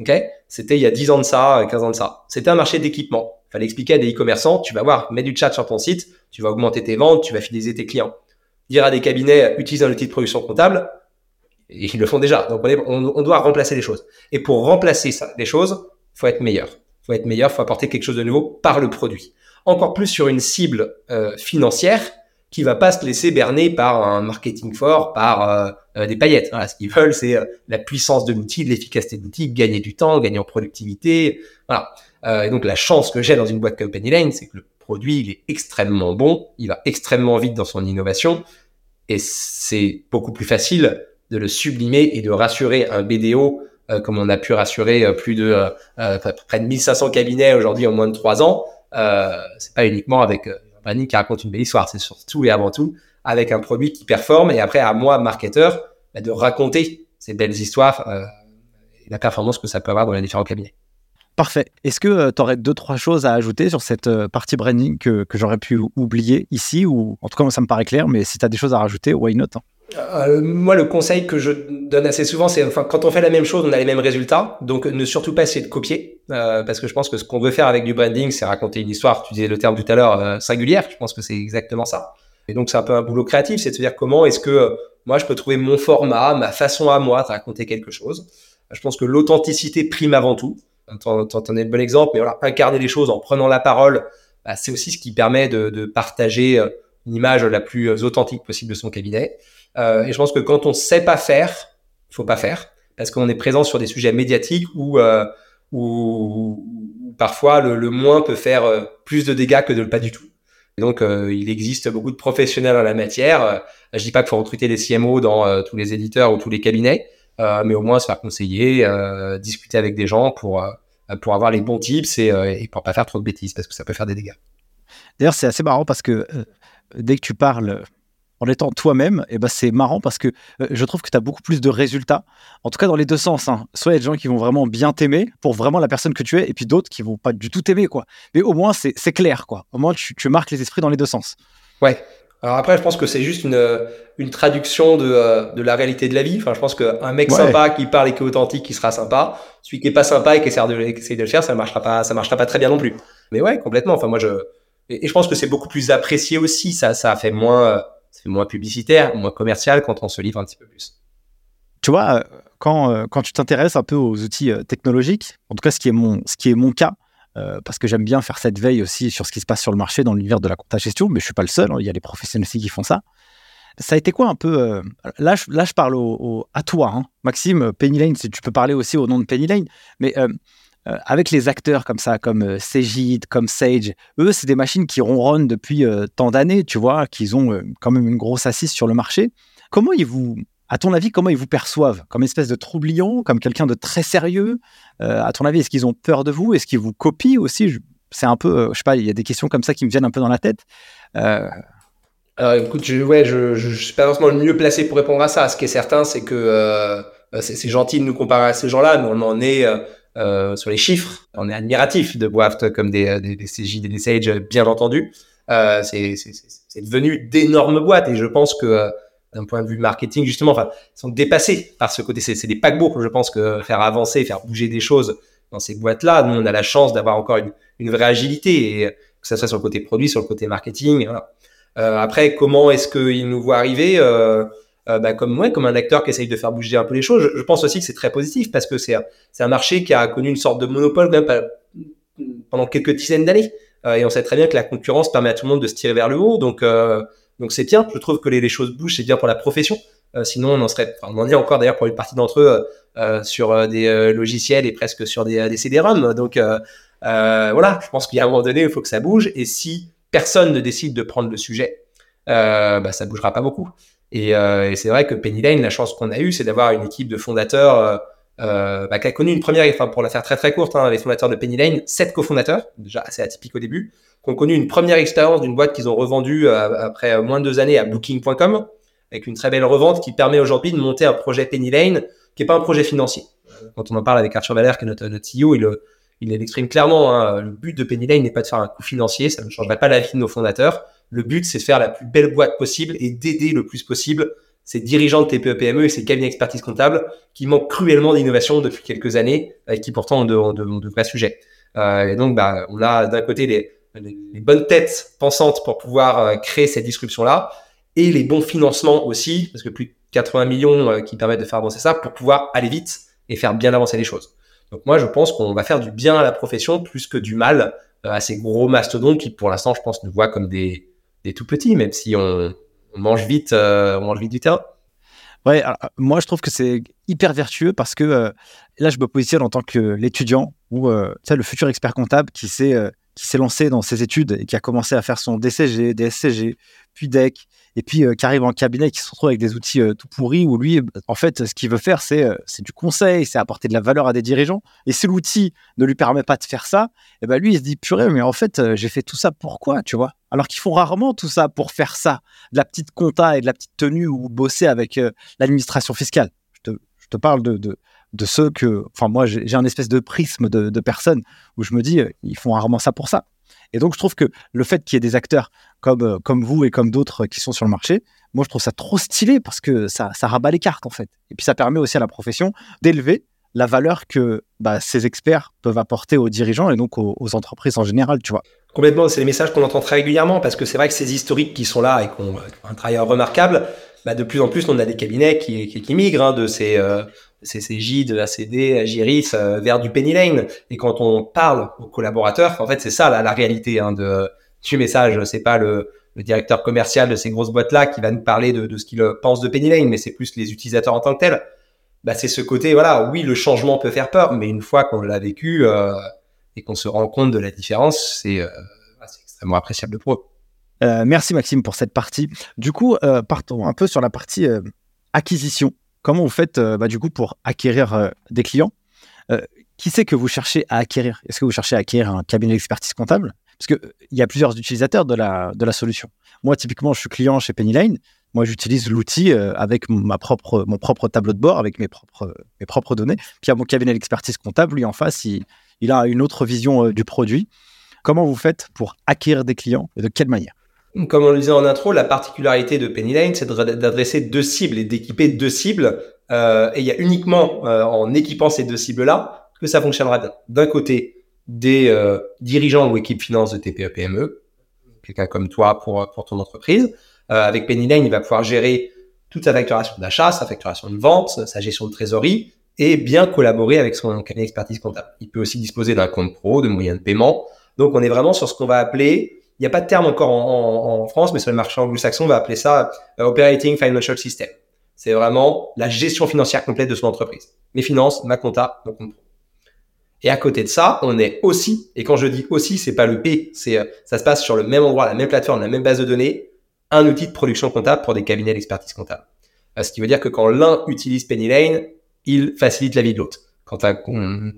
Ok? C'était il y a 10 ans de ça, 15 ans de ça. C'était un marché d'équipement. Il fallait expliquer à des e-commerçants, tu vas voir, mets du chat sur ton site, tu vas augmenter tes ventes, tu vas fidéliser tes clients. Dire à des cabinets, utilise un outil de production comptable, ils le font déjà. Donc on, doit remplacer les choses. Et pour remplacer ça, les choses, faut être meilleur. Faut être meilleur, faut apporter quelque chose de nouveau par le produit. Encore plus sur une cible euh, financière qui va pas se laisser berner par un marketing fort, par euh, euh, des paillettes. Voilà, ce qu'ils veulent, c'est euh, la puissance de l'outil, l'efficacité de l'outil, gagner du temps, gagner en productivité. Voilà. et donc la chance que j'ai dans une boîte comme Penny Lane, c'est que le produit il est extrêmement bon, il va extrêmement vite dans son innovation, et c'est beaucoup plus facile de le sublimer et de rassurer un BDO comme on a pu rassurer plus de près de 1500 cabinets aujourd'hui en moins de trois ans. c'est pas uniquement avec compagnie qui raconte une belle histoire. C'est surtout et avant tout avec un produit qui performe et après à moi, marketeur, bah, de raconter ces belles histoires euh, et la performance que ça peut avoir dans les différents cabinets. Parfait. Est-ce que euh, tu aurais deux, trois choses à ajouter sur cette euh, partie branding que, que j'aurais pu oublier ici ou en tout cas, ça me paraît clair, mais si tu as des choses à rajouter, why not hein? Euh, moi, le conseil que je donne assez souvent, c'est enfin quand on fait la même chose, on a les mêmes résultats. Donc, ne surtout pas essayer de copier, euh, parce que je pense que ce qu'on veut faire avec du branding, c'est raconter une histoire. Tu disais le terme tout à l'heure euh, singulière. Je pense que c'est exactement ça. Et donc, c'est un peu un boulot créatif, c'est de se dire comment est-ce que moi je peux trouver mon format, ma façon à moi de raconter quelque chose. Je pense que l'authenticité prime avant tout. T'en, t'en es le bon exemple, mais voilà, incarner les choses en prenant la parole, bah, c'est aussi ce qui permet de, de partager une image la plus authentique possible de son cabinet. Euh, et je pense que quand on sait pas faire, il faut pas faire, parce qu'on est présent sur des sujets médiatiques où, euh, où, parfois le, moins peut faire euh, plus de dégâts que de pas du tout. Et donc, euh, il existe beaucoup de professionnels en la matière. je dis pas qu'il faut recruter des CMO dans tous les éditeurs ou tous les cabinets, mais au moins se faire conseiller, discuter avec des gens pour pour avoir les bons tips et, et pour pas faire trop de bêtises, parce que ça peut faire des dégâts. D'ailleurs, c'est assez marrant parce que dès que tu parles en étant toi-même, et eh ben c'est marrant parce que euh, je trouve que tu as beaucoup plus de résultats, en tout cas dans les deux sens. Hein. Soit il y a des gens qui vont vraiment bien t'aimer pour vraiment la personne que tu es, et puis d'autres qui vont pas du tout t'aimer, quoi. Mais au moins, c'est clair, quoi. Au moins, tu, marques les esprits dans les deux sens. Ouais. Alors après, je pense que c'est juste une, une traduction de, euh, de, la réalité de la vie. Enfin, je pense qu'un mec sympa qui parle et qui est authentique, qui sera sympa. Celui qui est pas sympa et qui essaie de, de le faire, ça marchera pas, ça marchera pas très bien non plus. Mais ouais, complètement. Enfin, moi, je, et, je pense que c'est beaucoup plus apprécié aussi. Ça, ça fait moins, euh, c'est moins publicitaire, moins commercial quand on se livre un petit peu plus. Tu vois, euh, quand, euh, quand tu t'intéresses un peu aux outils euh, technologiques, en tout cas ce qui est mon, ce qui est mon cas, parce que j'aime bien faire cette veille aussi sur ce qui se passe sur le marché dans l'univers de la compta gestion, mais je suis pas le seul, hein, il y a des professionnels aussi qui font ça. Ça a été quoi un peu là, je, là, je parle à toi, hein. Maxime, Penny Lane, tu peux parler aussi au nom de Penny Lane, mais euh, avec les acteurs comme ça, comme euh, comme Sage, eux, c'est des machines qui ronronnent depuis euh, tant d'années, tu vois, qu'ils ont euh, quand même une grosse assise sur le marché. Comment ils vous, à ton avis, comment ils vous perçoivent? Comme espèce de troublion, comme quelqu'un de très sérieux? À ton avis, est-ce qu'ils ont peur de vous? Est-ce qu'ils vous copient aussi? C'est un peu, je sais pas, il y a des questions comme ça qui me viennent un peu dans la tête. Alors écoute, je, ouais, je, je, suis pas forcément le mieux placé pour répondre à ça. Ce qui est certain, c'est que c'est gentil de nous comparer à ces gens-là, mais on en est euh, sur les chiffres. On est admiratif de Waft comme des, des, des CJ, des Sage, bien entendu. Euh, c'est devenu d'énormes boîtes et je pense que euh, d'un point de vue marketing, justement, enfin, ils sont dépassés par ce côté. C'est des paquebots, je pense que faire avancer, faire bouger des choses dans ces boîtes-là, nous, on a la chance d'avoir encore une, une, vraie agilité, et que ce soit sur le côté produit, sur le côté marketing. Voilà. Euh, après, comment est-ce qu'ils nous voient arriver euh, bah, comme ouais, comme un acteur qui essaye de faire bouger un peu les choses. Je, pense aussi que c'est très positif parce que c'est un marché qui a connu une sorte de monopole pendant quelques dizaines d'années. Euh, et on sait très bien que la concurrence permet à tout le monde de se tirer vers le haut. Donc euh, donc c'est bien. Je trouve que les, choses bougent, c'est bien pour la profession. sinon, on en serait, on en est encore d'ailleurs pour une partie d'entre eux sur des logiciels et presque sur des, des CD-ROM. Donc voilà, je pense qu'il y a un moment donné, il faut que ça bouge. Et si personne ne décide de prendre le sujet, bah, ça bougera pas beaucoup. Et, euh, et c'est vrai que Penny Lane, la chance qu'on a eue, c'est d'avoir une équipe de fondateurs euh, euh, bah, qui a connu une première, enfin pour la faire très très courte, hein, les fondateurs de Penny Lane, sept cofondateurs, déjà assez atypique au début, qui ont connu une première expérience d'une boîte qu'ils ont revendue après moins de deux années à Booking.com, avec une très belle revente qui permet aujourd'hui de monter un projet Penny Lane qui est pas un projet financier. Quand on en parle avec Arthur Valère, qui est notre, CEO, il, il l'exprime clairement. Hein, le but de Penny Lane n'est pas de faire un coût financier, ça ne changerait pas la vie de nos fondateurs. Le but, c'est de faire la plus belle boîte possible et d'aider le plus possible ces dirigeants de TPE-PME et ces cabinets d'expertise comptable qui manquent cruellement d'innovation depuis quelques années et qui pourtant ont de, vrais sujets. Euh, et donc, bah, on a d'un côté les, les, bonnes têtes pensantes pour pouvoir euh, créer cette disruption-là et les bons financements aussi, parce que plus de 80 millions euh, qui permettent de faire avancer ça pour pouvoir aller vite et faire bien avancer les choses. Donc moi, je pense qu'on va faire du bien à la profession plus que du mal à ces gros mastodontes qui, pour l'instant, je pense, nous voient comme des, des tout petits, même si on, mange vite, on mange vite du terrain. Ouais, moi je trouve que c'est hyper vertueux parce que là je me positionne en tant que l'étudiant ou euh, le futur expert comptable qui s'est qui s'est lancé dans ses études et qui a commencé à faire son DCG, DSCG, puis DEC, et puis euh, qui arrive en cabinet et qui se retrouve avec des outils euh, tout pourris où lui, en fait, ce qu'il veut faire, c'est euh, c'est du conseil, c'est apporter de la valeur à des dirigeants. Et si l'outil ne lui permet pas de faire ça, et eh ben lui, il se dit purée, mais en fait, j'ai fait tout ça pourquoi, tu vois? Alors qu'ils font rarement tout ça pour faire ça, de la petite compta et de la petite tenue ou bosser avec l'administration fiscale. Je te, je te parle de de ceux que, enfin moi j'ai un espèce de prisme de, personnes où je me dis ils font rarement ça pour ça. Et donc je trouve que le fait qu'il y ait des acteurs comme euh, comme vous et comme d'autres qui sont sur le marché, moi je trouve ça trop stylé parce que ça ça rabat les cartes en fait. Et puis ça permet aussi à la profession d'élever la valeur que bah, ces experts peuvent apporter aux dirigeants et donc aux, entreprises en général, tu vois. Complètement, c'est les messages qu'on entend très régulièrement parce que c'est vrai que ces historiques qui sont là et qui ont un travail remarquable, bah, de plus en plus on a des cabinets qui, qui, migrent hein, de ces euh, CCJ, de ACD, Agiris, euh, vers du Penny Lane. Et quand on parle aux collaborateurs, en fait, c'est ça la, réalité hein, de du message. C'est pas le, directeur commercial de ces grosses boîtes-là qui va nous parler de, ce qu'il pense de Penny Lane, mais c'est plus les utilisateurs en tant que tels. Bah, c'est ce côté, voilà, oui, le changement peut faire peur, mais une fois qu'on l'a vécu euh, et qu'on se rend compte de la différence, c'est euh, extrêmement appréciable pour eux. Merci Maxime pour cette partie. Du coup, partons un peu sur la partie acquisition. Comment vous faites euh, bah, du coup pour acquérir euh, des clients? Euh, Qui c'est que vous cherchez à acquérir? Est-ce que vous cherchez à acquérir un cabinet d'expertise comptable? Parce qu'il y a plusieurs utilisateurs de la, solution. Moi, typiquement, je suis client chez Lane. Moi, j'utilise l'outil avec mon propre tableau de bord, avec mes propres, données. Puis, il y a mon cabinet d'expertise comptable, lui, en face, il a une autre vision du produit. Comment vous faites pour acquérir des clients et de quelle manière? Comme on le disait en intro, la particularité de Penny Lane, c'est d'adresser deux cibles et d'équiper deux cibles. Euh, et il y a uniquement euh, en équipant ces deux cibles-là que ça fonctionnera bien. D'un côté, des euh, dirigeants ou équipes finance de TPE-PME, quelqu'un comme toi pour, pour ton entreprise. avec Penny Lane, il va pouvoir gérer toute sa facturation d'achat, sa facturation de vente, sa gestion de trésorerie et bien collaborer avec son cabinet d'expertise comptable. Il peut aussi disposer d'un compte pro, de moyens de paiement. Donc on est vraiment sur ce qu'on va appeler n'y a pas de terme encore en, France, mais sur le marché anglo-saxon, on va appeler ça euh, Operating Financial System. C'est vraiment la gestion financière complète de son entreprise. Mes finances, ma compta, mon compte Et à côté de ça, on est aussi, et quand je dis aussi, c'est pas le P, c'est euh, ça se passe sur le même endroit, la même plateforme, la même base de données, un outil de production comptable pour des cabinets d'expertise comptable. Euh, ce qui veut dire que quand l'un utilise Penny Lane, il facilite la vie de l'autre. Quand un, un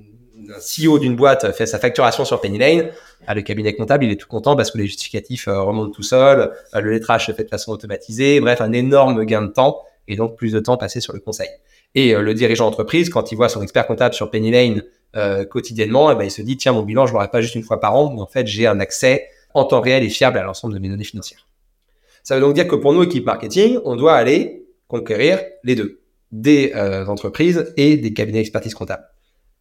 CEO d'une boîte fait sa facturation sur Penny Lane, ah, le cabinet comptable, il est tout content parce que les justificatifs euh, remontent tout seul, euh, le lettrage se fait de façon automatisée, bref, un énorme gain de temps et donc plus de temps passé sur le conseil. Et euh, le dirigeant d'entreprise, quand il voit son expert comptable sur Penny Lane quotidiennement, eh ben, il se dit, tiens, mon bilan, je l'aurai pas juste une fois par an, mais en fait, j'ai un accès en temps réel et fiable à l'ensemble de mes données financières. Ça veut donc dire que pour nous, équipe marketing, on doit aller conquérir les deux, des entreprises et des cabinets d'expertise comptable.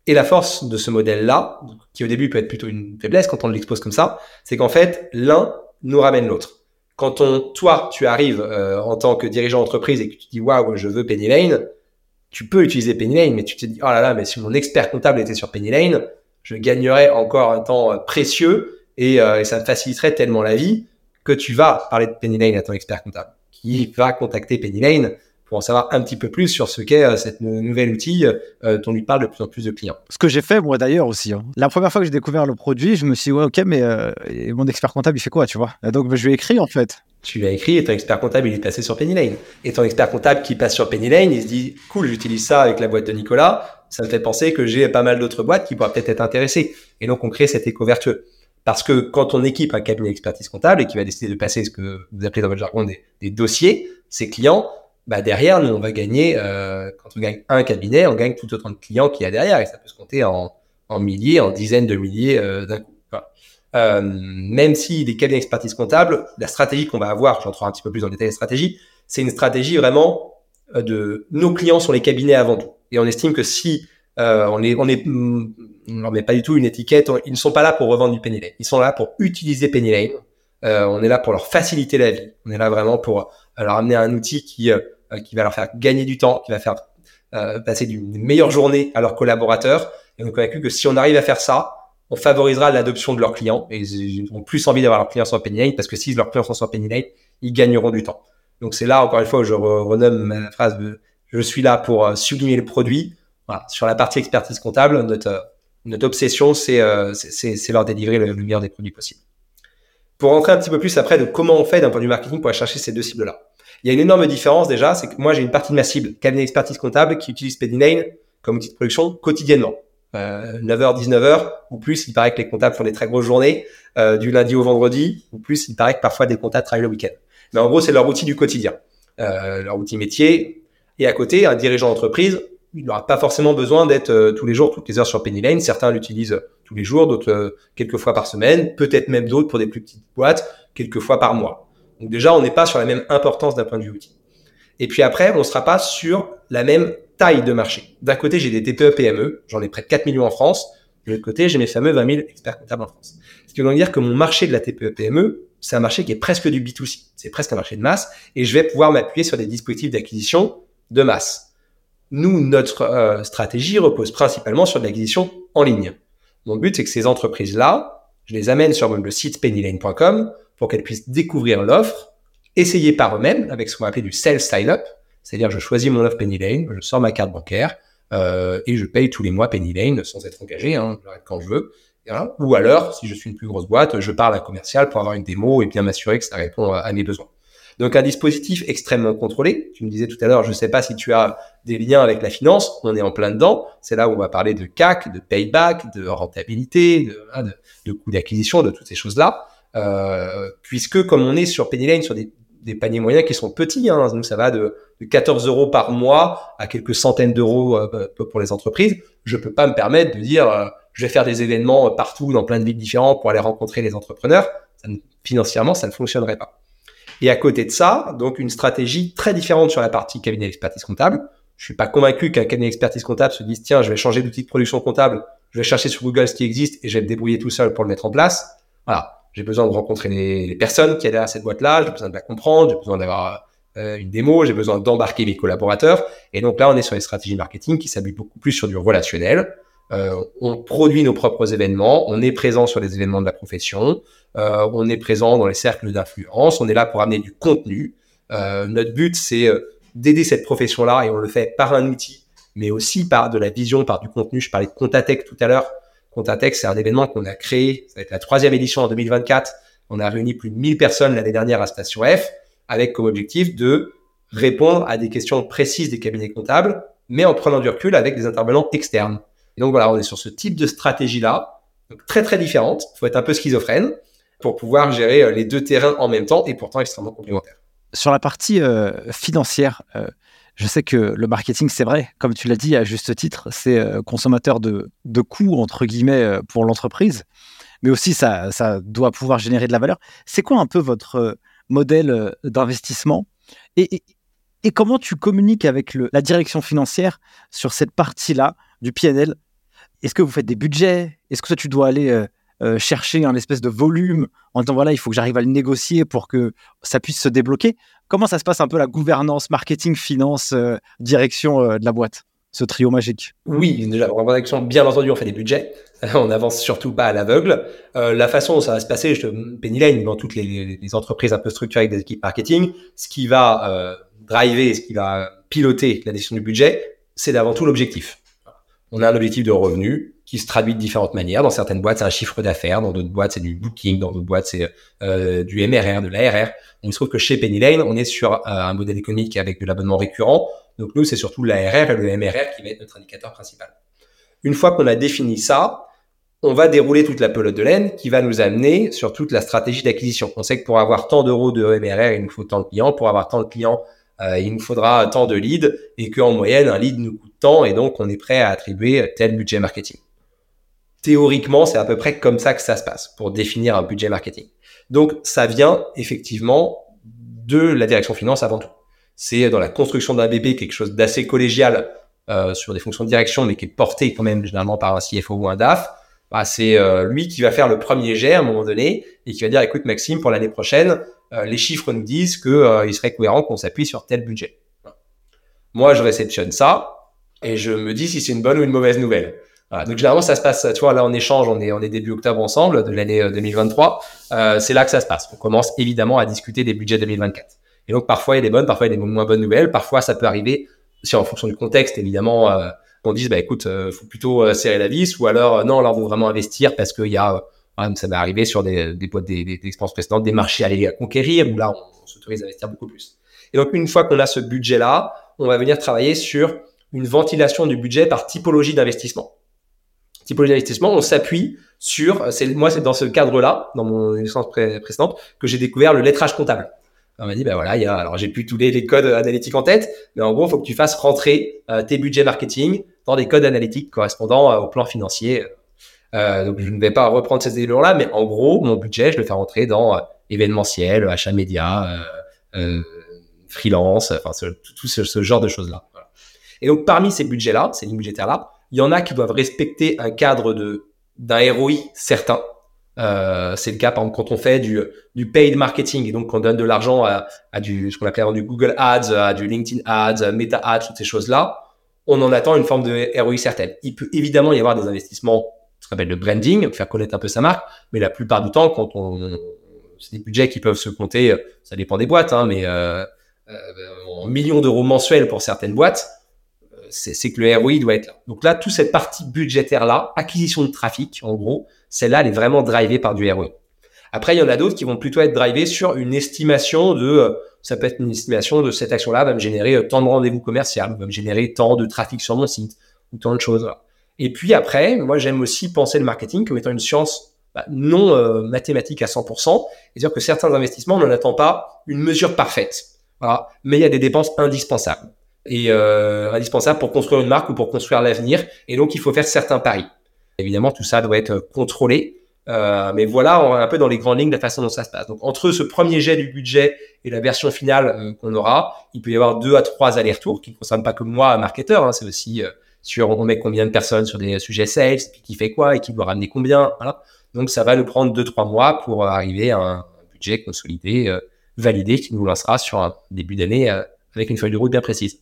Et la force de ce modèle-là, qui au début peut être plutôt une faiblesse quand on l'expose comme ça, c'est qu'en fait, l'un nous ramène l'autre. Quand on, toi, tu arrives euh, en tant que dirigeant d'entreprise et que tu dis waouh, je veux Penny Lane, tu peux utiliser Penny Lane, mais tu te dis oh là là, mais si mon expert comptable était sur Penny Lane, je gagnerais encore un temps euh, précieux et, euh, et ça me faciliterait tellement la vie que tu vas parler de Penny Lane à ton expert comptable, qui va contacter Penny Lane pour en savoir un petit peu plus sur ce qu'est euh, cette nouvel outil euh, dont lui parle de plus en plus de clients. Ce que j'ai fait moi d'ailleurs aussi. Hein. La première fois que j'ai découvert le produit, je me suis dit ouais ok mais euh, mon expert comptable il fait quoi tu vois? Donc je lui ai écrit en fait. Tu lui as écrit et ton expert comptable il est passé sur Penny Lane. Et ton expert comptable qui passe sur Penny Lane, il se dit cool j'utilise ça avec la boîte de Nicolas, ça me fait penser que j'ai pas mal d'autres boîtes qui pourraient peut-être être intéressées. Et donc on crée cet éco vertueux. Parce que quand on équipe un cabinet d'expertise comptable et qui va décider de passer ce que vous appelez dans votre jargon des, des dossiers, ses clients, bah derrière, nous, on va gagner, euh, quand on gagne un cabinet, on gagne tout autant de clients qu'il y a derrière, et ça peut se compter en, en milliers, en dizaines de milliers euh, d'un coup. euh, même si les cabinets d'expertise comptable, la stratégie qu'on va avoir, j'entrerai un petit peu plus dans détail des stratégies, c'est une stratégie vraiment euh, de nos clients sont les cabinets avant tout. Et on estime que si euh, on est, on est, on leur met pas du tout une étiquette, ils ne sont pas là pour revendre du Penny Lane. Ils sont là pour utiliser Penny Lane. Euh, on est là pour leur faciliter la vie. On est là vraiment pour leur amener un outil qui, qui va leur faire gagner du temps, qui va faire passer une meilleure journée à leurs collaborateurs. Et on est convaincu que si on arrive à faire ça, on favorisera l'adoption de leurs clients et ils ont plus envie d'avoir leurs clients sur Lane parce que si leurs clients sont sur Lane, ils gagneront du temps. Donc c'est là encore une fois où je renomme ma phrase de je suis là pour euh, sublimer le produit. Voilà. Sur la partie expertise comptable, notre, euh, notre obsession c'est euh, leur délivrer le, meilleur des produits possibles. Pour rentrer un petit peu plus après de comment on fait d'un point de vue marketing pour aller chercher ces deux cibles là. Il y a une énorme différence déjà, c'est que moi j'ai une partie de ma cible, cabinet d'expertise comptable, qui utilise Penny Lane comme outil de production quotidiennement. 9h, 19h, ou plus, il paraît que les comptables font des très grosses journées, euh, du lundi au vendredi, ou plus, il paraît que parfois des comptables travaillent le week-end. Mais en gros, c'est leur outil du quotidien, euh, leur outil métier. Et à côté, un dirigeant d'entreprise, il n'aura pas forcément besoin d'être euh, tous les jours, toutes les heures sur Penny Lane. Certains l'utilisent tous les jours, d'autres quelques fois par semaine, peut-être même d'autres pour des plus petites boîtes, quelques fois par mois. Donc déjà, on n'est pas sur la même importance d'un point de vue outil. Et puis après, on ne sera pas sur la même taille de marché. D'un côté, j'ai des TPE PME, j'en ai près de 4 millions en France. De l'autre côté, j'ai mes fameux 20 000 experts comptables en France. Ce qui veut dire que mon marché de la TPE PME, c'est un marché qui est presque du B2C. C'est presque un marché de masse et je vais pouvoir m'appuyer sur des dispositifs d'acquisition de masse. Nous, notre euh, stratégie repose principalement sur de l'acquisition en ligne. Mon but, c'est que ces entreprises-là, je les amène sur le site pennylane.com pour qu'elles puissent découvrir l'offre, essayer par eux-mêmes avec ce qu'on va appeler du self sign-up, c'est-à-dire, je choisis mon offre Penny Lane, je sors ma carte bancaire euh, et je paye tous les mois Penny Lane sans être engagé, hein, quand je veux. Ou alors, si je suis une plus grosse boîte, je parle à un commercial pour avoir une démo et bien m'assurer que ça répond à mes besoins. Donc un dispositif extrêmement contrôlé. Tu me disais tout à l'heure, je ne sais pas si tu as des liens avec la finance, on est en plein dedans. C'est là où on va parler de CAC, de payback, de rentabilité, de, hein, de, de coût d'acquisition, de toutes ces choses-là. Euh, puisque comme on est sur Penny Lane, sur des des paniers moyens qui sont petits. Hein. Nous, ça va de, 14 euros par mois à quelques centaines d'euros euh, pour les entreprises. Je peux pas me permettre de dire euh, je vais faire des événements partout dans plein de villes différentes pour aller rencontrer les entrepreneurs. financièrement, ça ne fonctionnerait pas. Et à côté de ça, donc une stratégie très différente sur la partie cabinet d'expertise comptable. Je suis pas convaincu qu'un cabinet d'expertise comptable se dise tiens, je vais changer d'outil de production comptable, je vais chercher sur Google ce qui existe et je vais me débrouiller tout seul pour le mettre en place. Voilà j'ai besoin de rencontrer les, personnes qui à cette boîte-là, j'ai besoin de la comprendre, j'ai besoin d'avoir euh, une démo, j'ai besoin d'embarquer mes collaborateurs. Et donc là, on est sur les stratégies marketing qui s'appuient beaucoup plus sur du relationnel. Euh, on produit nos propres événements, on est présent sur les événements de la profession, euh, on est présent dans les cercles d'influence, on est là pour amener du contenu. notre but, c'est d'aider cette profession-là et on le fait par un outil, mais aussi par de la vision, par du contenu. Je parlais de Contatech tout à l'heure. Contatech, c'est un événement qu'on a créé. Ça va être la troisième édition en 2024. On a réuni plus de 1000 personnes l'année dernière à Station F avec comme objectif de répondre à des questions précises des cabinets comptables, mais en prenant du recul avec des intervenants externes. Et donc voilà, on est sur ce type de stratégie-là, très très différente. Il faut être un peu schizophrène pour pouvoir gérer euh, les deux terrains en même temps et pourtant extrêmement complémentaires. Sur la partie euh, financière, euh, je sais que le marketing, c'est vrai, comme tu l'as dit à juste titre, c'est euh, consommateur de, coûts, entre guillemets, euh, pour l'entreprise, mais aussi ça, ça doit pouvoir générer de la valeur. C'est quoi un peu votre euh, modèle d'investissement? Et, comment tu communiques avec la direction financière sur cette partie-là du PNL Est-ce que vous faites des budgets? Est-ce que tu dois aller chercher un espèce de volume en disant voilà, il faut que j'arrive à le négocier pour que ça puisse se débloquer? Comment ça se passe un peu la gouvernance, marketing, finance, euh, direction euh, de la boîte ce trio magique? Oui, déjà, bien entendu, on fait des budgets. on n'avance surtout pas à l'aveugle. Euh, la façon dont ça va se passer, je Penny Lane, dans toutes les, entreprises un peu structurées avec des équipes marketing, ce qui va driver, ce qui va piloter la décision du budget, c'est d'avant tout l'objectif. On a un objectif de revenu qui se traduit de différentes manières. Dans certaines boîtes, c'est un chiffre d'affaires. Dans d'autres boîtes, c'est du booking. Dans d'autres boîtes, c'est du MRR, de l'ARR. Il se trouve que chez Penny Lane, on est sur euh, un modèle économique avec de l'abonnement récurrent. Donc nous, c'est surtout l'ARR et le MRR qui va être notre indicateur principal. Une fois qu'on a défini ça, on va dérouler toute la pelote de laine qui va nous amener sur toute la stratégie d'acquisition. On sait que pour avoir tant d'euros de MRR, il nous faut tant de clients. Pour avoir tant de clients, euh, il nous faudra tant de leads et qu'en moyenne, un lead nous coûte tant et donc on est prêt à attribuer tel budget marketing. Théoriquement, c'est à peu près comme ça que ça se passe pour définir un budget marketing. Donc, ça vient effectivement de la direction finance avant tout. C'est dans la construction d'un bébé quelque chose d'assez collégial euh, sur des fonctions de direction, mais qui est porté quand même généralement par un CFO ou un DAF. Bah, c'est euh, lui qui va faire le premier jet à un moment donné et qui va dire, écoute Maxime, pour l'année prochaine, euh, les chiffres nous disent que il serait cohérent qu'on s'appuie sur tel budget. Moi, je réceptionne ça et je me dis si c'est une bonne ou une mauvaise nouvelle. Donc généralement ça se passe, tu vois, là en échange, on est on est début octobre ensemble de l'année 2023. Euh, c'est là que ça se passe. On commence évidemment à discuter des budgets 2024. Et donc parfois il y a des bonnes, parfois il y a des moins bonnes nouvelles. Parfois ça peut arriver, si en fonction du contexte évidemment, euh, qu'on dise bah écoute, euh, faut plutôt euh, serrer la vis, ou alors non, là on veut vraiment investir parce qu'il y a, ça m'est arrivé sur des des des, des, expériences précédentes, des marchés à aller conquérir où là on, on s'autorise à investir beaucoup plus. Et donc une fois qu'on a ce budget là, on va venir travailler sur une ventilation du budget par typologie d'investissement d'investissement, on s'appuie sur, c'est, moi c'est dans ce cadre-là, dans mon expérience précédente, que j'ai découvert le lettrage comptable. On m'a dit, ben voilà, il y a, alors j'ai plus tous les, codes analytiques en tête, mais en gros, il faut que tu fasses rentrer euh, tes budgets marketing dans des codes analytiques correspondant euh, au plan financier. Euh, donc je ne vais pas reprendre ces éléments-là, mais en gros, mon budget, je le fais rentrer dans événementiel, achat média, freelance, enfin tout, ce, ce, genre de choses-là. Et donc parmi ces budgets-là, ces lignes budgétaires-là, il y en a qui doivent respecter un cadre de d'un ROI certain. Euh, c'est le cas par exemple quand on fait du, du paid marketing et donc qu'on donne de l'argent à, à, du ce qu'on appelle du Google Ads, à du LinkedIn Ads, Meta Ads, toutes ces choses-là, on en attend une forme de ROI certaine. Il peut évidemment y avoir des investissements, ce qu'on appelle le branding, faire connaître un peu sa marque, mais la plupart du temps, quand on, c'est des budgets qui peuvent se compter, ça dépend des boîtes, hein, mais euh, euh, en millions d'euros mensuels pour certaines boîtes c'est que le ROI doit être là. Donc là, toute cette partie budgétaire-là, acquisition de trafic, en gros, celle-là, elle est vraiment drivée par du ROI. Après, il y en a d'autres qui vont plutôt être drivés sur une estimation de, euh, ça peut être une estimation de cette action-là va me générer euh, tant de rendez-vous commerciaux, va me générer tant de trafic sur mon site, ou tant de choses. Et puis après, moi, j'aime aussi penser le marketing comme étant une science bah, non euh, mathématique à 100%, c'est-à-dire que certains investissements, on n'en attend pas une mesure parfaite. Mais il y a des dépenses indispensables et euh, indispensable pour construire une marque ou pour construire l'avenir. Et donc, il faut faire certains paris. Évidemment, tout ça doit être contrôlé. Euh, mais voilà, on est un peu dans les grandes lignes de la façon dont ça se passe. Donc, entre ce premier jet du budget et la version finale euh, qu'on aura, il peut y avoir deux à trois allers-retours qui ne concernent pas que moi, marketeur. Hein, c'est aussi euh, sur on met combien de personnes sur des sujets sales, puis qui fait quoi et qui doit ramener combien. Voilà. Donc, ça va nous prendre deux, trois mois pour arriver à un budget consolidé, validé, qui nous lancera sur un début d'année avec une feuille de route bien précise.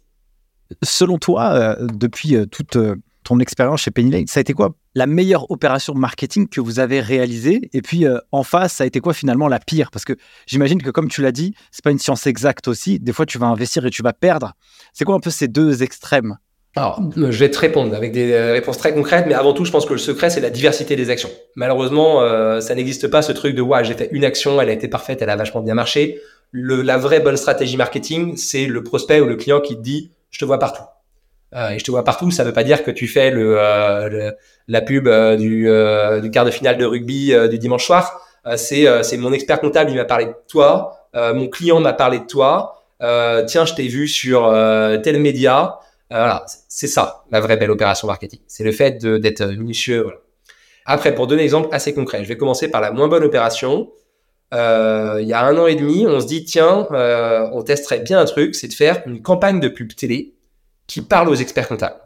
Selon toi, euh, depuis euh, toute euh, ton expérience chez Penny Lane, ça a été quoi la meilleure opération marketing que vous avez réalisée? Et puis en face, ça a été quoi finalement la pire? Parce que j'imagine que comme tu l'as dit, c'est pas une science exacte aussi. Des fois, tu vas investir et tu vas perdre. C'est quoi un peu ces deux extrêmes? Alors, je vais te répondre avec des réponses très concrètes, mais avant tout, je pense que le secret, c'est la diversité des actions. Malheureusement, ça n'existe pas ce truc de ouais, j'ai fait une action, elle a été parfaite, elle a vachement bien marché. La vraie bonne stratégie marketing, c'est le prospect ou le client qui te dit je te vois partout. Euh, et je te vois partout, ça veut pas dire que tu fais le, euh, la pub euh, du, du, quart de finale de rugby du dimanche soir. c'est c'est mon expert comptable, il m'a parlé de toi. mon client m'a parlé de toi. tiens, je t'ai vu sur tel média. voilà, c'est ça la vraie belle opération marketing. C'est le fait d'être minutieux. Voilà. Après, pour donner un exemple assez concret, je vais commencer par la moins bonne opération. Euh, il y a un an et demi, on se dit tiens, euh, on testerait bien un truc, c'est de faire une campagne de pub télé qui parle aux experts comptables.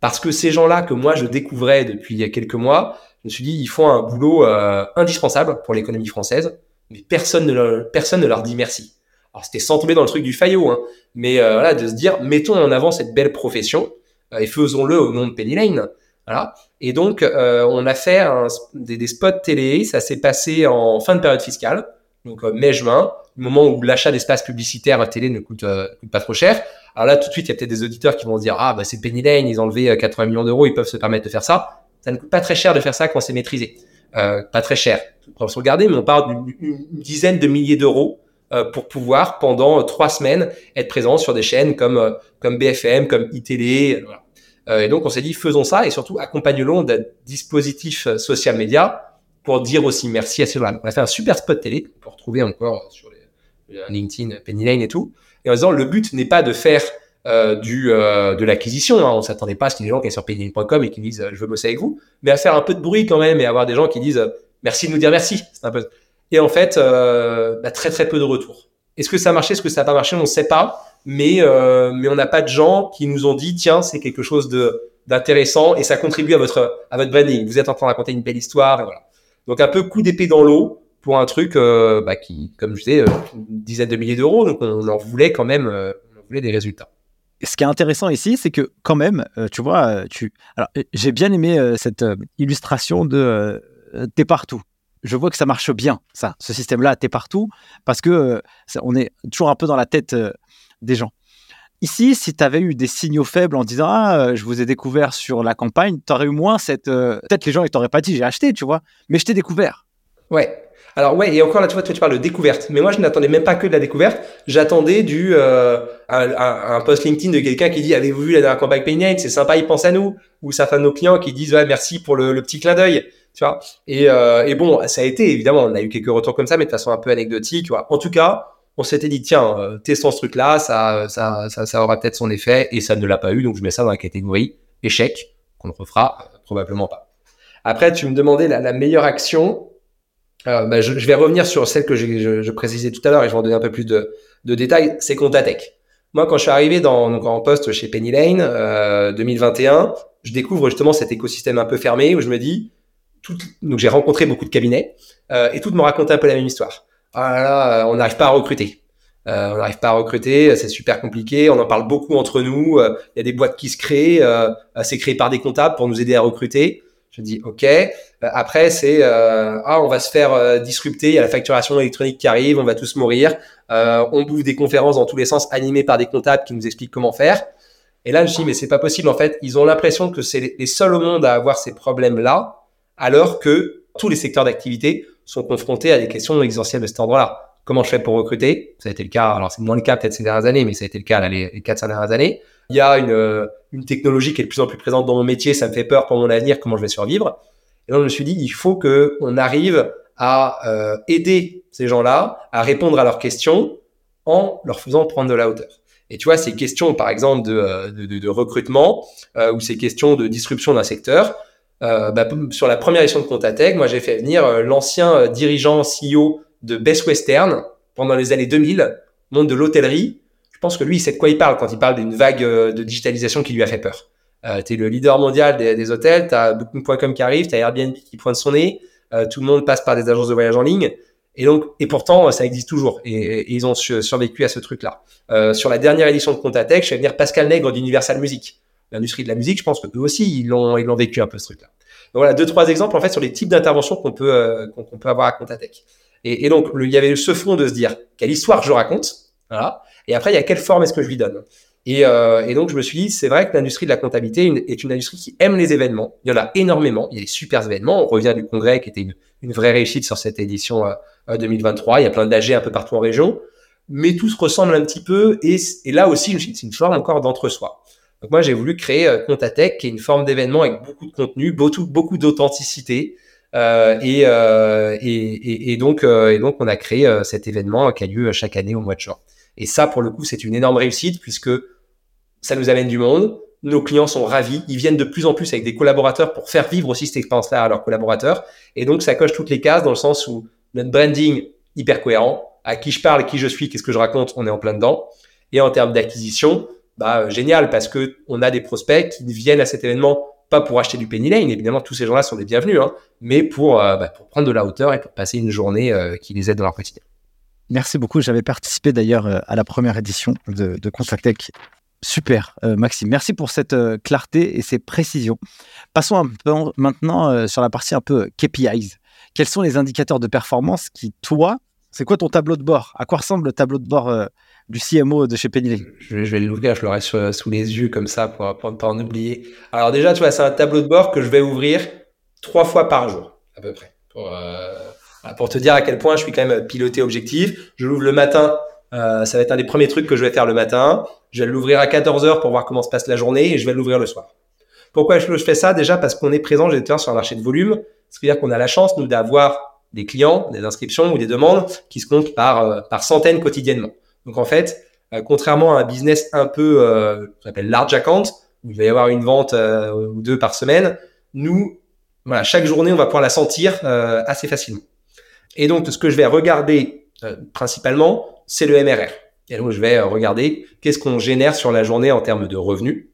Parce que ces gens-là que moi je découvrais depuis quelques mois, je me suis dit ils font un boulot euh, indispensable pour l'économie française, mais personne ne leur, personne ne leur dit merci. Alors c'était sans tomber dans le truc du faillot, hein, mais voilà de se dire mettons en avant cette belle profession et faisons-le au nom de Penny Lane. Voilà. Et donc, euh, on a fait des, des, spots télé. Ça s'est passé en fin de période fiscale, donc euh, mai-juin, le moment où l'achat d'espaces publicitaires télé ne coûte, euh, coûte, pas trop cher. Alors là, tout de suite, il y a peut-être des auditeurs qui vont dire ah bah c'est Penny Lane, ils ont levé 80 millions d'euros, ils peuvent se permettre de faire ça. Ça ne coûte pas très cher de faire ça quand c'est maîtrisé. pas très cher. On se regarder, mais on parle d'une dizaine de milliers d'euros pour pouvoir pendant trois semaines être présent sur des chaînes comme comme BFM, comme iTélé. Euh, et donc, on s'est dit, faisons ça et surtout accompagnons d'un dispositif euh, social média pour dire aussi merci à gens On a fait un super spot télé pour retrouver encore sur les, LinkedIn, Penny Lane et tout. Et en disant, le but n'est pas de faire euh, du euh, de l'acquisition. Hein. On s'attendait pas à ce qu'il y ait des gens qui aient sur payline.com et qui disent euh, je veux bosser avec vous, mais à faire un peu de bruit quand même et avoir des gens qui disent merci de nous dire merci. C'est un peu. Et en fait, bah, très très peu de retours. Est-ce que ça a marché, est-ce que ça n'a pas marché, on ne sait pas. Mais mais on n'a pas de gens qui nous ont dit tiens c'est quelque chose de d'intéressant et ça contribue à votre à votre branding. Vous êtes en train de raconter une belle histoire. Donc un peu coup d'épée dans l'eau pour un truc bah, qui, comme je disais, une dizaine de milliers d'euros. Donc on en voulait quand même, on voulait des résultats ce qui est intéressant ici, c'est que quand même, euh, tu vois, euh, tu. Alors, j'ai bien aimé euh, cette illustration de t'es partout. Je vois que ça marche bien, ça, ce système-là, t'es partout, parce que on est toujours un peu dans la tête des gens. Ici, si tu avais eu des signaux faibles en disant ah, je vous ai découvert sur la campagne, tu aurais eu moins cette. Peut-être les gens ils t'auraient pas dit j'ai acheté, tu vois, mais je t'ai découvert. Ouais. Alors ouais, et encore là, tu vois, tu parles de découverte. Mais moi, je n'attendais même pas que de la découverte. J'attendais du euh, un, post LinkedIn de quelqu'un qui dit avez-vous vu la dernière campagne Paynate C'est sympa, ils pensent à nous. Ou certains de nos clients qui disent ouais, merci pour le, petit clin d'œil. Tu vois? Et, euh, et bon, ça a été évidemment, on a eu quelques retours comme ça, mais de façon un peu anecdotique. Tu vois. En tout cas, on s'était dit tiens, euh, testons ce truc-là, ça, ça, ça, ça aura peut-être son effet, et ça ne l'a pas eu. Donc je mets ça dans la catégorie échec qu'on ne refera probablement pas. Après, tu me demandais la, la meilleure action. Euh, bah, je, je, vais revenir sur celle que je, je, précisais tout à l'heure et je vais en donner un peu plus de, de détails. C'est Contatech. Moi, quand je suis arrivé dans, donc en poste chez Penny Lane euh, 2021, je découvre justement cet écosystème un peu fermé où je me dis, tout, donc j'ai rencontré beaucoup de cabinets euh, et toutes me racontaient un peu la même histoire. Ah là, là on n'arrive pas à recruter. Euh, on n'arrive pas à recruter, c'est super compliqué. On en parle beaucoup entre nous. Euh, il y a des boîtes qui se créent, euh, c'est créé par des comptables pour nous aider à recruter. Je dis OK. Euh, après, c'est euh, ah, on va se faire euh, disrupter. Il y a la facturation électronique qui arrive. On va tous mourir. on bouffe des conférences dans tous les sens animées par des comptables qui nous expliquent comment faire. Et là, je dis mais c'est pas possible. En fait, ils ont l'impression que c'est les seuls au monde à avoir ces problèmes-là, alors que tous les secteurs d'activité sont confrontés à des questions existentielles de cet endroit-là. Comment je fais pour recruter? Ça a été le cas. Alors c'est moins le cas peut-être ces dernières années, mais ça a été le cas là, les, les quatre dernières années. Il y a une une technologie qui est de plus en plus présente dans mon métier, ça me fait peur pour mon avenir, comment je vais survivre? Et donc je me suis dit, il faut que on arrive à euh, aider ces gens-là à répondre à leurs questions en leur faisant prendre de la hauteur. Et tu vois, ces questions, par exemple, de, euh, de, de, recrutement euh, ou ces questions de disruption d'un secteur, bah, sur la première édition de Contatec, moi j'ai fait venir l'ancien dirigeant CEO de Best Western pendant les années 2000, monde de l'hôtellerie, je pense que lui, il sait de quoi il parle quand il parle d'une vague euh, de digitalisation qui lui a fait peur. Euh, tu es le leader mondial des, hôtels, tu as Booking.com qui arrive, tu as Airbnb qui pointe son nez, euh, tout le monde passe par des agences de voyage en ligne. Et donc, et pourtant, ça existe toujours. Et, ils ont survécu à ce truc-là. Euh, sur la dernière édition de Contatech, je fais venir Pascal Nègre d'Universal Music. L'industrie de la musique, je pense que eux aussi, ils l'ont, ils l'ont vécu un peu ce truc-là. Donc voilà, deux, trois exemples, en fait, sur les types d'interventions qu'on peut, euh, qu'on, peut avoir à Contatech. Et, et donc, il y avait ce fond de se dire, quelle histoire je raconte? Voilà. Et après, il y a quelle forme est-ce que je lui donne? Et, euh, et, donc, je me suis dit, c'est vrai que l'industrie de la comptabilité est une industrie qui aime les événements. Il y en a énormément. Il y a des super événements. On revient du congrès qui était une, vraie réussite sur cette édition euh, 2023. Il y a plein d'AG un peu partout en région. Mais tout se ressemble un petit peu. Et, et là aussi, c'est une forme encore d'entre-soi. Donc, moi, j'ai voulu créer euh, Contatech, qui est une forme d'événement avec beaucoup de contenu, beaucoup, d'authenticité. Euh, et, euh, et, donc, euh, et donc, on a créé euh, cet événement qui a lieu chaque année au mois de juin. Et ça, pour le coup, c'est une énorme réussite puisque ça nous amène du monde. Nos clients sont ravis. Ils viennent de plus en plus avec des collaborateurs pour faire vivre aussi cette expérience-là à leurs collaborateurs. Et donc, ça coche toutes les cases dans le sens où notre branding hyper cohérent, à qui je parle, qui je suis, qu'est-ce que je raconte, on est en plein dedans. Et en termes d'acquisition, bah, génial parce que on a des prospects qui viennent à cet événement pas pour acheter du penny lane, évidemment tous ces gens-là sont des bienvenus, hein, mais pour, euh, bah, pour prendre de la hauteur et pour passer une journée euh, qui les aide dans leur quotidien. Merci beaucoup. J'avais participé d'ailleurs euh, à la première édition de, de Contactech. Super, euh, Maxime. Merci pour cette euh, clarté et ces précisions. Passons maintenant sur la partie un peu KPIs. Quels sont les indicateurs de performance qui, toi, c'est quoi ton tableau de bord? À quoi ressemble le tableau de bord du CMO de chez Penny je, vais l'ouvrir, je l'aurai sous les yeux comme ça pour, ne pas en oublier. Alors déjà, tu vois, c'est un tableau de bord que je vais ouvrir trois fois par jour, à peu près, pour, pour te dire à quel point je suis quand même piloté objectif. Je l'ouvre le matin. Euh, ça va être un des premiers trucs que je vais faire le matin. Je vais l'ouvrir à 14h pour voir comment se passe la journée et je vais l'ouvrir le soir. Pourquoi je fais ça? Déjà parce qu'on est présent, j'ai sur un marché de volume. C'est-à-dire qu'on a la chance, nous, d'avoir des clients, des inscriptions ou des demandes qui se comptent euh, par centaines quotidiennement. Donc en fait, Euh, contrairement à un business un peu, euh, qu'on large account, où il va y avoir une vente euh, ou deux par semaine, nous, voilà, chaque journée, on va pouvoir la sentir euh, assez facilement. Et donc, ce que je vais regarder principalement, c'est le MRR. Et donc, je vais regarder qu'est-ce qu'on génère sur la journée en termes de revenus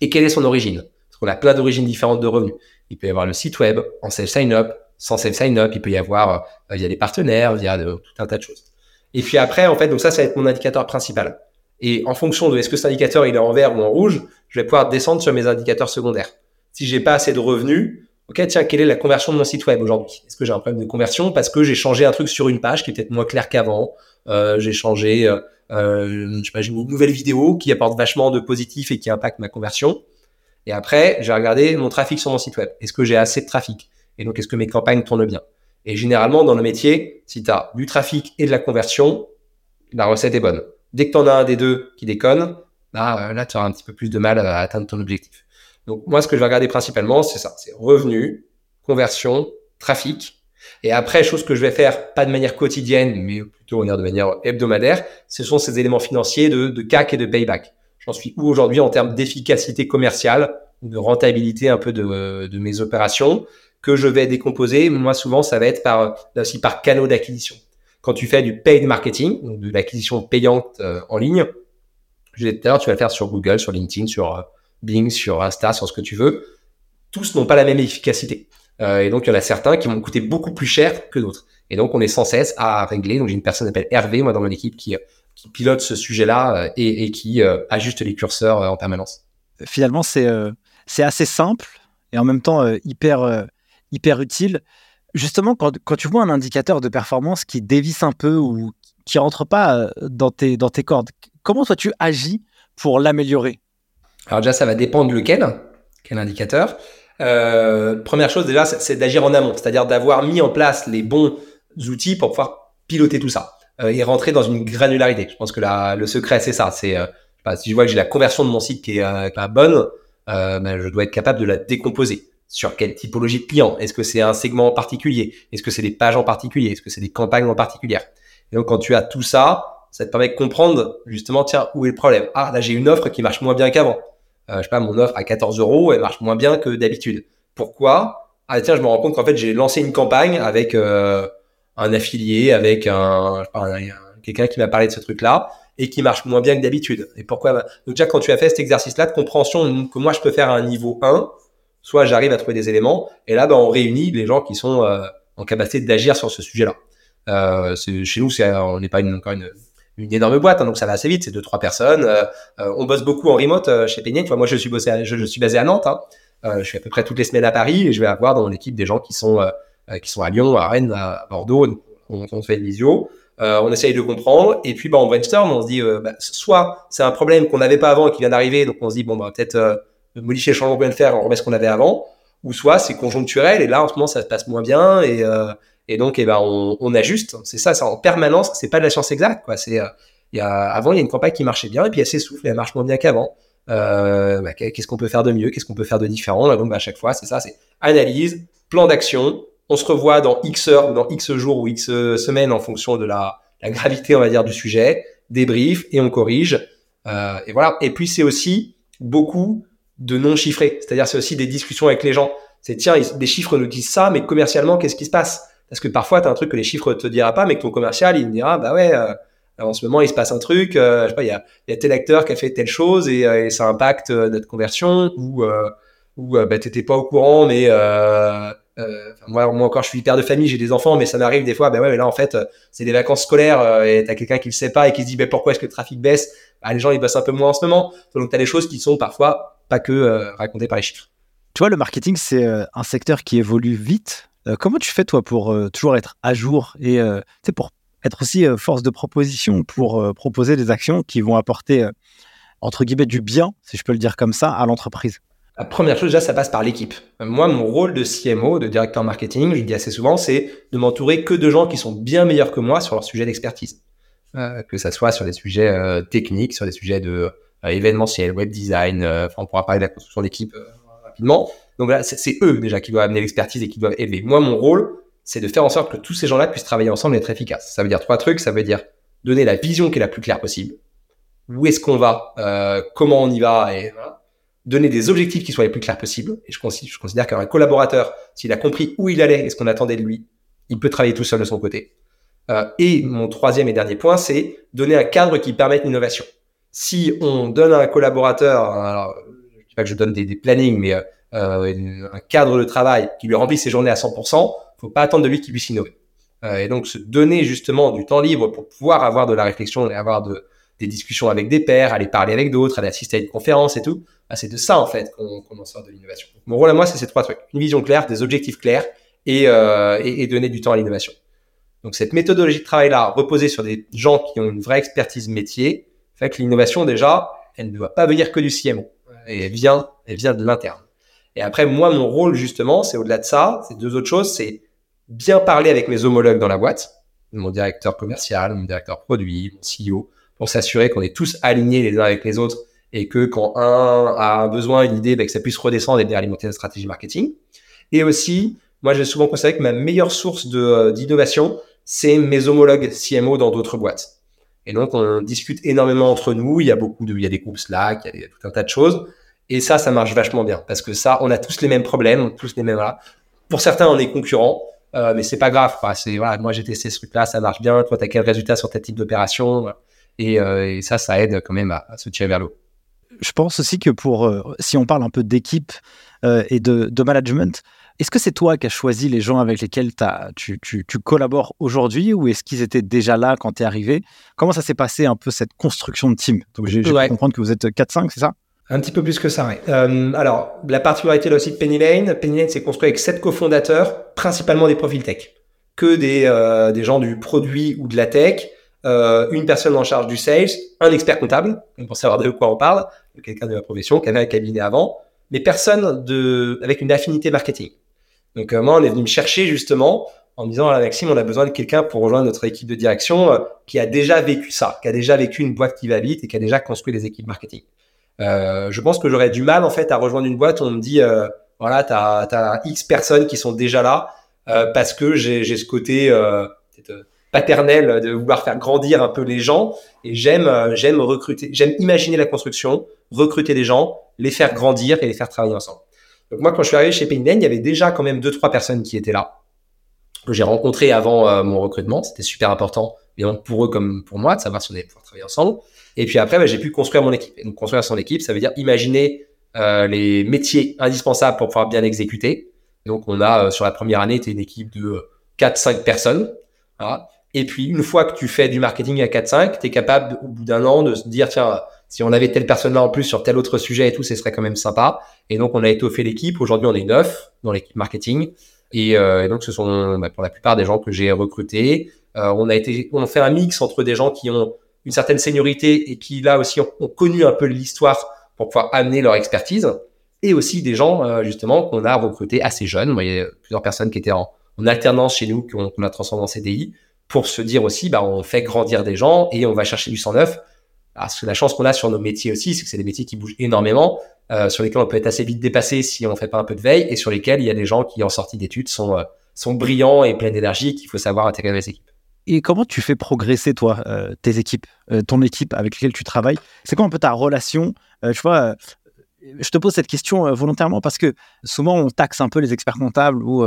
et quelle est son origine. Parce qu'on a plein d'origines différentes de revenus. Il peut y avoir le site web en self-sign-up, sans self-sign-up, il peut y avoir euh, via des partenaires, via de, tout un tas de choses. Et puis après, en fait, donc ça, ça va être mon indicateur principal. Et en fonction de est-ce que cet indicateur il est en vert ou en rouge, je vais pouvoir descendre sur mes indicateurs secondaires. Si j'ai pas assez de revenus, ok, tiens, quelle est la conversion de mon site web aujourd'hui? Est-ce que j'ai un problème de conversion parce que j'ai changé un truc sur une page qui est peut-être moins clair qu'avant? Euh, J'ai changé, euh, euh, je sais pas, j'ai une nouvelle vidéo qui apporte vachement de positif et qui impacte ma conversion. Et après, j'ai regardé mon trafic sur mon site web. Est-ce que j'ai assez de trafic? Et donc, est-ce que mes campagnes tournent bien? Et généralement, dans le métier, si tu as du trafic et de la conversion, la recette est bonne. Dès que tu en as un des deux qui déconne, bah, là, tu auras un petit peu plus de mal à atteindre ton objectif. Donc, moi, ce que je vais regarder principalement, c'est ça. C'est revenu, conversion, trafic. Et après, chose que je vais faire, pas de manière quotidienne, mais plutôt de manière hebdomadaire, ce sont ces éléments financiers de, de CAC et de payback. J'en suis où aujourd'hui en termes d'efficacité commerciale, de rentabilité un peu de, de, mes opérations, que je vais décomposer. Moi, souvent, ça va être par, là aussi par canaux d'acquisition. Quand tu fais du paid marketing, donc de l'acquisition payante euh, en ligne, je disais tout à l'heure, tu vas le faire sur Google, sur LinkedIn, sur euh, Bing, sur Insta, sur ce que tu veux. Tous n'ont pas la même efficacité. Euh, et donc, il y en a certains qui vont coûter beaucoup plus cher que d'autres. Et donc, on est sans cesse à régler. Donc, j'ai une personne qui s'appelle Hervé, moi, dans mon équipe, qui, pilote ce sujet-là euh, et, qui euh, ajuste les curseurs euh, en permanence. Finalement, c'est assez simple et en même temps hyper, hyper utile. Justement, quand, tu vois un indicateur de performance qui dévisse un peu ou qui rentre pas dans tes, dans tes cordes, comment toi tu agis pour l'améliorer? Alors déjà, ça va dépendre lequel, quel indicateur. Euh, première chose déjà, c'est d'agir en amont, c'est-à-dire d'avoir mis en place les bons outils pour pouvoir piloter tout ça euh, et rentrer dans une granularité. Je pense que la, le secret, c'est ça. C'est euh, si je vois que j'ai la conversion de mon site qui est euh, pas bonne, euh, ben, je dois être capable de la décomposer. Sur quelle typologie de client Est-ce que c'est un segment en particulier? Est-ce que c'est des pages en particulier? Est-ce que c'est des campagnes en particulier Et donc, quand tu as tout ça, ça te permet de comprendre justement, tiens, où est le problème? Ah, là, j'ai une offre qui marche moins bien qu'avant. Euh, je sais pas, mon offre à 14 euros, elle marche moins bien que d'habitude. Pourquoi? Ah tiens, je me rends compte qu'en fait j'ai lancé une campagne avec euh, un affilié, avec un, un quelqu'un qui m'a parlé de ce truc-là et qui marche moins bien que d'habitude. Et pourquoi? Donc déjà quand tu as fait cet exercice-là de compréhension que moi je peux faire à un niveau 1, soit j'arrive à trouver des éléments et là ben, on réunit les gens qui sont euh, en capacité d'agir sur ce sujet-là. Euh, chez nous, on n'est pas une, encore une, une énorme boîte, hein, donc ça va assez vite, c'est deux trois personnes. Euh, euh, on bosse beaucoup en remote euh, chez Peignet. moi, je suis bossé, je, suis basé à Nantes. Hein. je suis à peu près toutes les semaines à Paris et je vais avoir dans mon équipe des gens qui sont qui sont à Lyon, à Rennes, à Bordeaux. On, on fait une visio. on essaye de comprendre et puis bah, on brainstorm. On se dit bah, soit c'est un problème qu'on n'avait pas avant et qui vient d'arriver, donc on se dit bon bah peut-être modifier le changement qu'on vient de faire, on remet ce qu'on avait avant. Ou soit c'est conjoncturel et là en ce moment ça se passe moins bien et et donc, eh ben, on, ajuste. C'est ça, c'est en permanence. C'est pas de la science exacte, quoi. C'est, euh, y a, avant, il y a une campagne qui marchait bien, et puis elle s'essouffle, elle marche moins bien qu'avant. Euh, bah, qu'est-ce qu'on peut faire de mieux Qu'est-ce qu'on peut faire de différent Donc, bah, à chaque fois, c'est ça, c'est analyse, plan d'action. On se revoit dans X heures, dans X jours ou X semaines en fonction de la, gravité, on va dire, du sujet. Débrief et on corrige. Euh, et voilà. Et puis, c'est aussi beaucoup de non chiffrés. C'est-à-dire, c'est aussi des discussions avec les gens. C'est tiens, des chiffres nous disent ça, mais commercialement, qu'est-ce qui se passe? Parce que parfois, tu as un truc que les chiffres te dira pas, mais que ton commercial, il me dira, bah ouais, euh, en ce moment, il se passe un truc, euh, je sais pas, il y a, y a, tel acteur qui a fait telle chose et, euh, et ça impacte euh, notre conversion, ou, euh, ou bah, t'étais pas au courant, mais moi, moi encore, je suis hyper de famille, j'ai des enfants, mais ça m'arrive des fois, bah ouais, mais là, en fait, c'est des vacances scolaires et t'as quelqu'un qui le sait pas et qui se dit, bah, pourquoi est-ce que le trafic baisse? Bah, Les gens, ils bossent un peu moins en ce moment. Donc, tu as des choses qui sont parfois pas que racontées par les chiffres. Tu vois, le marketing, c'est un secteur qui évolue vite euh, comment tu fais, toi, pour euh, toujours être à jour et euh, pour être aussi force de proposition, pour proposer des actions qui vont apporter, entre guillemets, du bien, si je peux le dire comme ça, à l'entreprise? La première chose, déjà, ça passe par l'équipe. Moi, mon rôle de CMO, de directeur marketing, je dis assez souvent, c'est de m'entourer que de gens qui sont bien meilleurs que moi sur leur sujet d'expertise. Euh, que ça soit sur des sujets euh, techniques, sur des sujets de euh, événementiel, web design, enfin, on pourra parler de la construction d'équipe rapidement. Donc là, c'est eux déjà qui doivent amener l'expertise et qui doivent élever. Moi, mon rôle, c'est de faire en sorte que tous ces gens-là puissent travailler ensemble et être efficaces. Ça veut dire trois trucs. Ça veut dire donner la vision qui est la plus claire possible. où est-ce qu'on va, euh, comment on y va, et donner des objectifs qui soient les plus clairs possibles. Et je considère, je considère qu'un collaborateur, s'il a compris où il allait et ce qu'on attendait de lui, il peut travailler tout seul de son côté. Euh, et mon troisième et dernier point, c'est donner un cadre qui permette l'innovation. Si on donne à un collaborateur, alors, je dis pas que je donne des, des plannings, mais euh, euh un cadre de travail qui lui remplit ses journées à 100%, faut pas attendre de lui qu'il puisse innover. Euh, et donc se donner justement du temps libre pour pouvoir avoir de la réflexion et avoir de, des discussions avec des pairs, aller parler avec d'autres, aller assister à une conférence et tout. Bah, c'est de ça en fait qu'on qu en sort de l'innovation. Mon rôle à moi, c'est ces trois trucs une vision claire, des objectifs clairs et, euh, et, et donner du temps à l'innovation. Donc cette méthodologie de travail-là, reposée sur des gens qui ont une vraie expertise métier, fait que l'innovation déjà, elle ne doit pas venir que du CMO. Et elle vient, elle vient de l'interne. Et après, moi, mon rôle justement, c'est au-delà de ça, c'est deux autres choses, c'est bien parler avec mes homologues dans la boîte, mon directeur commercial, mon directeur produit, mon CEO, pour s'assurer qu'on est tous alignés les uns avec les autres et que quand un a un besoin, une idée, ben, que ça puisse redescendre et bien alimenter la stratégie marketing. Et aussi, moi, j'ai souvent considéré que ma meilleure source de, d'innovation, c'est mes homologues CMO dans d'autres boîtes. Et donc, on discute énormément entre nous. Il y a beaucoup de, il y a des groupes Slack, il y a, tout un tas de choses. Et ça, ça marche vachement bien parce que ça, on a tous les mêmes problèmes, tous les mêmes. Voilà. Pour certains, on est concurrents, euh, mais c'est pas grave. C'est voilà, moi j'ai testé ce truc-là, ça marche bien. Toi, t'as quel résultat sur tel type d'opération et, euh, et, ça, ça aide quand même à, se tirer vers l'eau. Je pense aussi que pour, euh, si on parle un peu d'équipe euh, et de management, est-ce que c'est toi qui as choisi les gens avec lesquels tu, tu, tu, collabores aujourd'hui ou est-ce qu'ils étaient déjà là quand tu es arrivé? Comment ça s'est passé un peu cette construction de team? Donc j'ai ouais. comprendre que vous êtes 4-5, c'est ça? Un petit peu plus que ça, oui. Euh, alors, la particularité là aussi de Penny Lane, Penny Lane s'est construit avec sept cofondateurs, principalement des profils tech, que des, euh, des gens du produit ou de la tech, euh, une personne en charge du sales, un expert comptable, pour savoir de quoi on parle, quelqu'un de la profession, qui avait un cabinet avant, mais personne de, avec une affinité marketing. Donc euh, moi, on est venu me chercher justement en me disant, ah, Maxime, on a besoin de quelqu'un pour rejoindre notre équipe de direction euh, qui a déjà vécu ça, qui a déjà vécu une boîte qui va vite et qui a déjà construit des équipes marketing. Euh, je pense que j'aurais du mal en fait à rejoindre une boîte où on me dit, euh, voilà, tu as, X personnes qui sont déjà là euh, parce que j'ai ce côté paternel de vouloir faire grandir un peu les gens et j'aime j'aime recruter, j'aime imaginer la construction, recruter des gens, les faire grandir et les faire travailler ensemble. Donc moi, quand je suis arrivé chez Payden, il y avait déjà quand même deux trois personnes qui étaient là que j'ai rencontrées avant euh, mon recrutement. C'était super important, bien pour eux comme pour moi, de savoir si on allait pouvoir travailler ensemble. Et puis après, bah, j'ai pu construire mon équipe. Et donc construire son équipe, ça veut dire imaginer euh, les métiers indispensables pour pouvoir bien exécuter. donc on a euh, sur la première année, été une équipe de 4-5 euh, personnes. Voilà. Et puis une fois que tu fais du marketing à 4-5, tu es capable au bout d'un an de se dire tiens si on avait telle personne là en plus sur tel autre sujet et tout, ce serait quand même sympa. Et donc, on a étoffé l'équipe. Aujourd'hui, on est neuf dans l'équipe marketing. Et, euh, donc, ce sont bah, pour la plupart des gens que j'ai recrutés. Euh, on a été, on fait un mix entre des gens qui ont une certaine seniorité et qui là aussi ont, connu un peu l'histoire pour pouvoir amener leur expertise, et aussi des gens euh, justement qu'on a recrutés assez jeunes. Il y a plusieurs personnes qui étaient en, alternance chez nous qu'on qu a transformé en CDI pour se dire aussi, bah, on fait grandir des gens et on va chercher du 109 alors, la chance qu'on a sur nos métiers aussi, c'est que c'est des métiers qui bougent énormément, euh, sur lesquels on peut être assez vite dépassé si on fait pas un peu de veille, et sur lesquels il y a des gens qui, en sortie d'études, sont, euh, brillants et pleins d'énergie qu'il faut savoir intégrer dans les équipes. Et comment tu fais progresser, toi, euh, tes équipes, ton équipe avec laquelle tu travailles? C'est quoi un peu ta relation? Tu vois, je te pose cette question volontairement parce que souvent on taxe un peu les experts comptables ou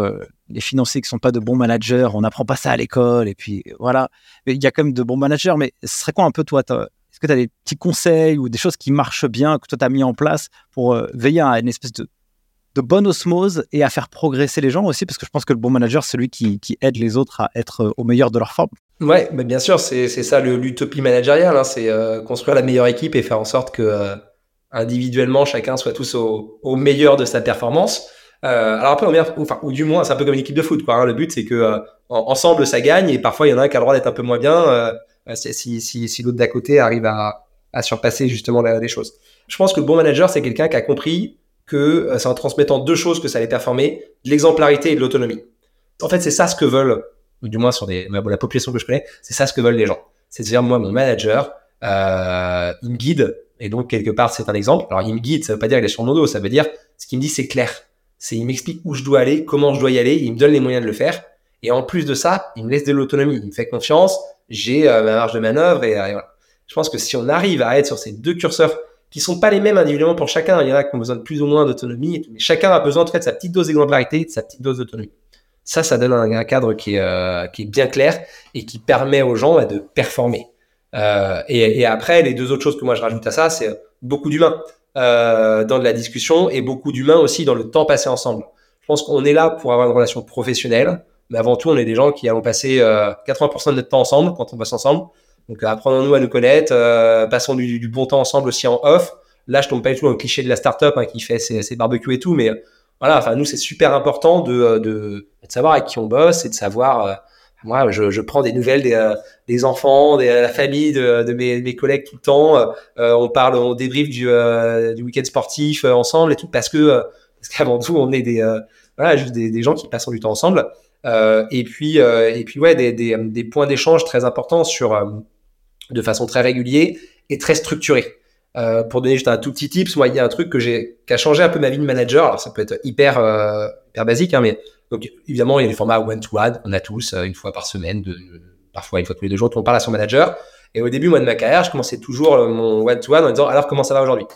les financiers qui sont pas de bons managers, on n'apprend pas ça à l'école, et puis voilà. Il y a quand même de bons managers, mais ce serait quoi un peu toi que tu as des petits conseils ou des choses qui marchent bien, que toi tu as mis en place pour euh, veiller à une espèce de, bonne osmose et à faire progresser les gens aussi? Parce que je pense que le bon manager, c'est celui qui, aide les autres à être euh, au meilleur de leur forme. Ouais, mais bien sûr, c'est ça l'utopie managériale, hein, c'est euh, construire la meilleure équipe et faire en sorte que individuellement chacun soit tous au, meilleur de sa performance. Alors après, on enfin, ou du moins, c'est un peu comme une équipe de foot. Hein. Le but, c'est que ensemble, ça gagne, et parfois, il y en a un qui a le droit d'être un peu moins bien si, si, si l'autre d'à côté arrive à, à surpasser justement des choses. Je pense que le bon manager, c'est quelqu'un qui a compris que euh, c'est en transmettant deux choses que ça allait performer, de l'exemplarité et de l'autonomie. En fait, c'est ça ce que veulent, ou du moins sur des, la population que je connais, c'est ça ce que veulent les gens. C'est-à-dire, moi, mon manager, euh, il me guide, et donc quelque part, c'est un exemple. Alors, il me guide, ça veut pas dire qu'il est sur mon dos, ça veut dire, ce qu'il me dit, c'est clair. C'est, il m'explique où je dois aller, comment je dois y aller, il me donne les moyens de le faire. Et en plus de ça, il me laisse de l'autonomie, il me fait confiance, j'ai euh, ma marge de manœuvre et, euh, et voilà. Je pense que si on arrive à être sur ces deux curseurs qui sont pas les mêmes individuellement pour chacun, il y en a qui ont besoin de plus ou moins d'autonomie, mais chacun a besoin en de sa petite dose d'exemplarité, de sa petite dose d'autonomie. Ça, ça donne un, cadre qui est, euh, qui est bien clair et qui permet aux gens bah, de performer. Et, après, les deux autres choses que moi je rajoute à ça, c'est beaucoup d'humains dans la discussion et beaucoup d'humains aussi dans le temps passé ensemble. Je pense qu'on est là pour avoir une relation professionnelle, mais avant tout, on est des gens qui avons passé 80% euh, de notre temps ensemble quand on bosse ensemble. Donc apprenons-nous à nous connaître, euh, passons du, bon temps ensemble aussi en off. Là, je tombe pas du tout dans cliché de la startup hein, qui fait ses, barbecues et tout, mais voilà, enfin nous c'est super important de, de, de, savoir avec qui on bosse et de savoir moi, je, prends des nouvelles des, euh, des enfants, de la famille, de, de mes, mes, collègues tout le temps. Euh, on parle, on débriefe du, euh, du week-end sportif ensemble et tout parce que parce qu'avant tout, on est des voilà juste des, gens qui passent du temps ensemble. Et puis et puis ouais, des, des, des points d'échange très importants sur de façon très régulière et très structurée. pour donner juste un tout petit tips, moi, il y a un truc que j'ai qui a changé un peu ma vie de manager. Alors ça peut être hyper hyper basique, hein, mais donc évidemment, il y a des formats one-to-one, on a tous euh, une fois par semaine, de, parfois une fois tous les deux jours, on parle à son manager. Et au début, moi, de ma carrière, je commençais toujours euh, mon one-to-one en disant alors comment ça va aujourd'hui?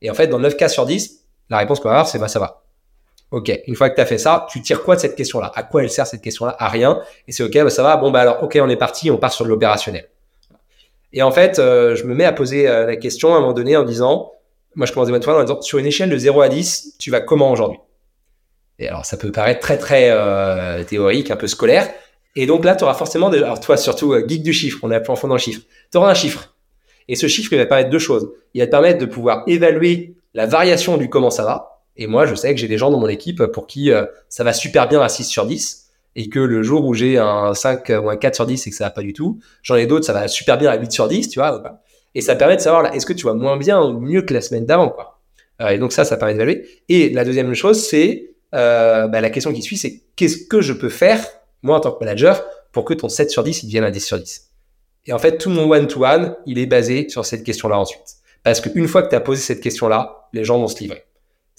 Et en fait, dans 9 cas sur 10, la réponse qu'on va avoir, c'est bah ça va. Ok, une fois que tu as fait ça, tu tires quoi de cette question-là? À quoi elle sert cette question-là? À rien. Et c'est ok, bah ça va. Bon bah alors ok, on est parti, on part sur l'opérationnel. Et en fait, euh, je me mets à poser la question à un moment donné en disant, moi je commence des one-to-one en disant sur une échelle de 0 à 10, tu vas comment aujourd'hui? Et alors, ça peut paraître très, très euh, théorique, un peu scolaire. Et donc là, tu auras forcément, des... alors toi, surtout euh, geek du chiffre, on est à fond dans le chiffre. Tu auras un chiffre. Et ce chiffre, il va te permettre deux choses. Il va te permettre de pouvoir évaluer la variation du comment ça va. Et moi, je sais que j'ai des gens dans mon équipe pour qui euh, ça va super bien à 6 sur 10 et que le jour où j'ai un 5 ou un 4 sur 10 et que ça va pas du tout, j'en ai d'autres, ça va super bien à 8 sur 10, tu vois. Et ça permet de savoir, là, est-ce que tu vas moins bien ou mieux que la semaine d'avant, quoi. et donc ça, ça permet d'évaluer. Et la deuxième chose, c'est euh, bah, la question qui suit, c'est qu'est-ce que je peux faire, moi en tant que manager, pour que ton 7 sur 10, il devienne un 10 sur 10 Et en fait, tout mon one-to-one, il est basé sur cette question-là ensuite. Parce qu'une fois que tu as posé cette question-là, les gens vont se livrer.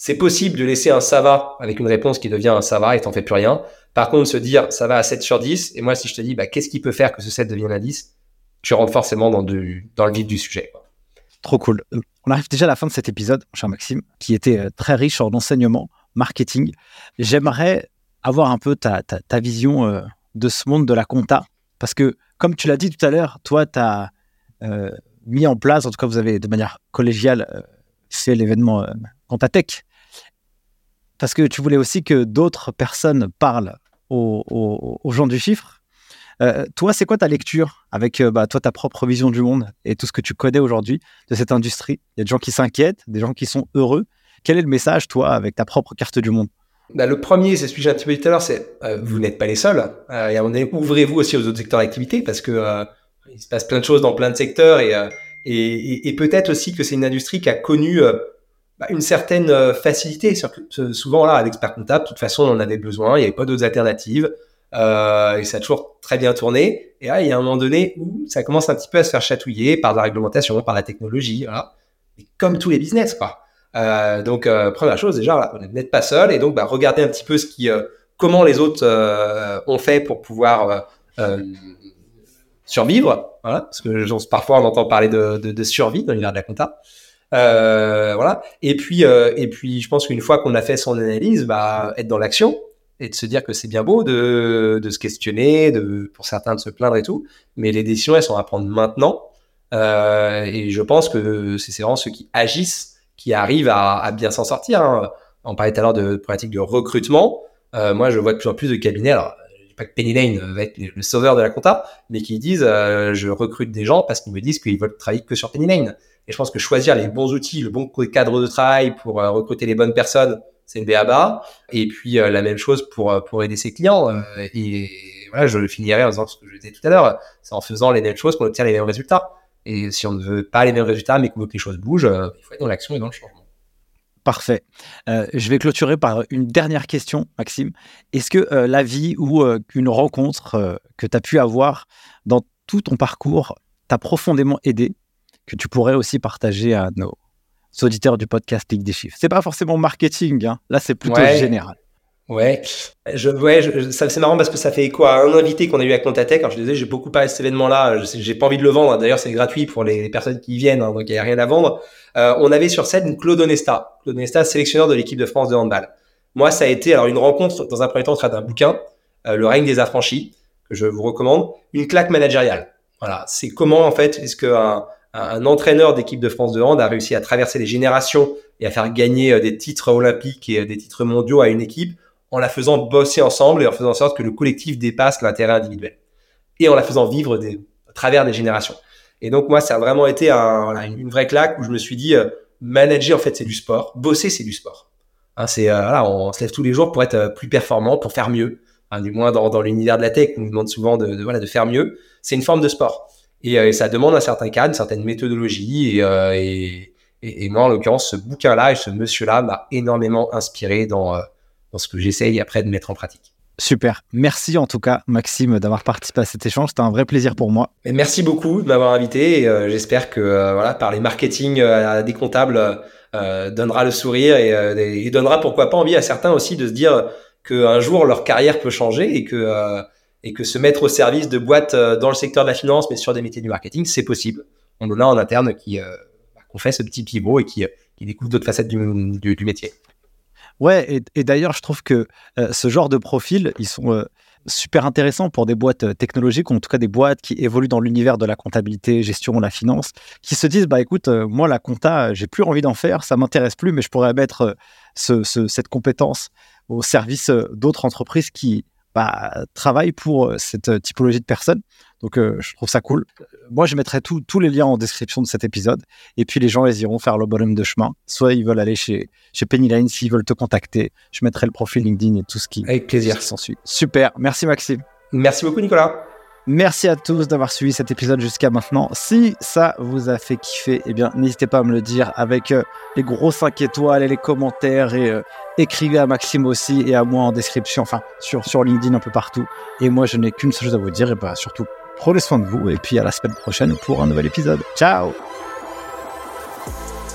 C'est possible de laisser un ça va avec une réponse qui devient un ça va et t'en fais plus rien. Par contre, se dire ça va à 7 sur 10, et moi si je te dis bah, qu'est-ce qui peut faire que ce 7 devienne un 10, tu rentres forcément dans, le vif du sujet. Trop cool. On arrive déjà à la fin de cet épisode, cher Maxime, qui était euh, très riche en enseignements marketing. J'aimerais avoir un peu ta, vision euh, de ce monde de la compta. Parce que, comme tu l'as dit tout à l'heure, toi, tu as euh, mis en place, en tout cas, vous avez de manière collégiale euh, fait l'événement Comptatech. Parce que tu voulais aussi que d'autres personnes parlent aux, gens du chiffre. toi, c'est quoi ta lecture avec bah, toi, ta propre vision du monde et tout ce que tu connais aujourd'hui de cette industrie? Il y a des gens qui s'inquiètent, des gens qui sont heureux. Quel est le message, toi, avec ta propre carte du monde? Bah, le premier, c'est ce que j'ai un petit peu dit tout à l'heure, c'est euh, vous n'êtes pas les seuls. Euh, ouvrez-vous aussi aux autres secteurs d'activité parce que euh, il se passe plein de choses dans plein de secteurs et, peut-être aussi que c'est une industrie qui a connu bah, une certaine facilité. Souvent, là, à l'expert comptable, de toute façon, on en avait besoin, il n'y avait pas d'autres alternatives et ça a toujours très bien tourné. Et là, il y a un moment donné où ça commence un petit peu à se faire chatouiller par la réglementation, par la technologie, comme tous les business, quoi. Euh, donc euh, première chose déjà, vous n'êtes pas seul et donc bah, regardez un petit peu ce qui, euh, comment les autres ont fait pour pouvoir survivre. Parce que parfois on entend parler de, de, de survie dans l'univers de la compta. Euh, voilà. Et puis, euh, et puis, je pense qu'une fois qu'on a fait son analyse, bah, être dans l'action et de se dire que c'est bien beau de, de se questionner, de, pour certains de se plaindre et tout, mais les décisions elles sont à prendre maintenant. Euh, et je pense que c'est vraiment ceux qui agissent qui arrivent à, bien s'en sortir. Hein. On parlait tout à l'heure de pratique de recrutement. Euh, moi, je vois de plus en plus de cabinets. Alors, pas que Penny Lane va être le sauveur de la compta, mais qui disent euh, je recrute des gens parce qu'ils me disent qu'ils veulent travailler que sur Penny Lane. Et je pense que choisir les bons outils, le bon cadre de travail pour euh, recruter les bonnes personnes, c'est le BABA. Et puis la même chose pour pour aider ses clients. et voilà, je finirai en disant ce que je disais tout à l'heure, c'est en faisant les mêmes choses qu'on obtient les mêmes résultats. Et si on ne veut pas les mêmes résultats, mais qu'on veut que les choses bougent, euh, il faut être dans l'action et dans le changement. Parfait. Euh, je vais clôturer par une dernière question, Maxime. Est-ce que euh, la vie ou une rencontre que tu as pu avoir dans tout ton parcours t'a profondément aidé, que tu pourrais aussi partager à nos auditeurs du podcast Ligue des Chiffres C'est pas forcément marketing, hein. là c'est plutôt général. Ouais, je, ouais, ça c'est marrant parce que ça fait écho à un invité qu'on a eu à Contatech. Alors je disais, j'ai beaucoup parlé de cet événement-là. J'ai pas envie de le vendre. D'ailleurs, c'est gratuit pour les, personnes qui viennent, hein, donc il y a rien à vendre. Euh, on avait sur scène Claude Onesta, Claude Onesta, sélectionneur de l'équipe de France de handball. Moi, ça a été alors une rencontre dans un premier temps d'un bouquin, euh, Le règne des affranchis, que je vous recommande, une claque managériale. Voilà, c'est comment en fait est-ce qu'un un entraîneur d'équipe de France de hand a réussi à traverser les générations et à faire gagner euh, des titres olympiques et des titres mondiaux à une équipe en la faisant bosser ensemble et en faisant en sorte que le collectif dépasse l'intérêt individuel et en la faisant vivre des, à travers des générations. Et donc moi, ça a vraiment été un, une vraie claque où je me suis dit, euh, manager en fait c'est du sport, bosser c'est du sport. Hein, c'est euh, voilà, on se lève tous les jours pour être euh, plus performant, pour faire mieux. Hein, du moins dans, dans l'univers de la tech, on nous demande souvent de, de, voilà de faire mieux. C'est une forme de sport et, et, ça demande un certain cadre, une certaine méthodologie et, et, et, moi en l'occurrence ce bouquin-là et ce monsieur-là m'a énormément inspiré dans dans ce que j'essaye après de mettre en pratique. Super. Merci en tout cas, Maxime, d'avoir participé à cet échange. C'était un vrai plaisir pour moi. Merci beaucoup de m'avoir invité. Euh, j'espère que euh, voilà, par les marketing euh, à des comptables donnera le sourire et, et, donnera pourquoi pas envie à certains aussi de se dire qu'un jour leur carrière peut changer et que et que se mettre au service de boîtes dans le secteur de la finance, mais sur des métiers du marketing, c'est possible. On en a en interne qui bah, qu'on fait ce petit pivot et qui, qui découvre d'autres facettes du, métier. Ouais, et, d'ailleurs, je trouve que euh, ce genre de profils, ils sont euh, super intéressants pour des boîtes euh, technologiques, ou en tout cas des boîtes qui évoluent dans l'univers de la comptabilité, gestion, la finance, qui se disent, bah écoute, moi, la compta, j'ai plus envie d'en faire, ça m'intéresse plus, mais je pourrais mettre cette compétence au service d'autres entreprises qui bah, travaillent pour cette typologie de personnes. Donc, euh, je trouve ça cool. Moi, je mettrai tous les liens en description de cet épisode. Et puis, les gens, ils iront faire le bonhomme de chemin. Soit ils veulent aller chez, chez Pennyline, s'ils veulent te contacter. Je mettrai le profil LinkedIn et tout ce qui, Avec plaisir. s'ensuit. Super. Merci, Maxime. Merci beaucoup, Nicolas. Merci à tous d'avoir suivi cet épisode jusqu'à maintenant. Si ça vous a fait kiffer, eh bien, n'hésitez pas à me le dire avec euh, les gros 5 étoiles et les commentaires et euh, écrivez à Maxime aussi et à moi en description, enfin, sur, sur LinkedIn un peu partout. Et moi, je n'ai qu'une seule chose à vous dire, et bah, surtout, Prenez soin de vous et puis à la semaine prochaine pour un nouvel épisode. Ciao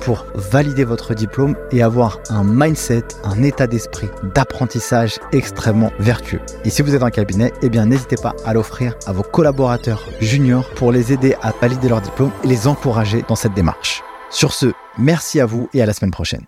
pour valider votre diplôme et avoir un mindset, un état d'esprit d'apprentissage extrêmement vertueux. Et si vous êtes un cabinet, eh bien n'hésitez pas à l'offrir à vos collaborateurs juniors pour les aider à valider leur diplôme et les encourager dans cette démarche. Sur ce, merci à vous et à la semaine prochaine.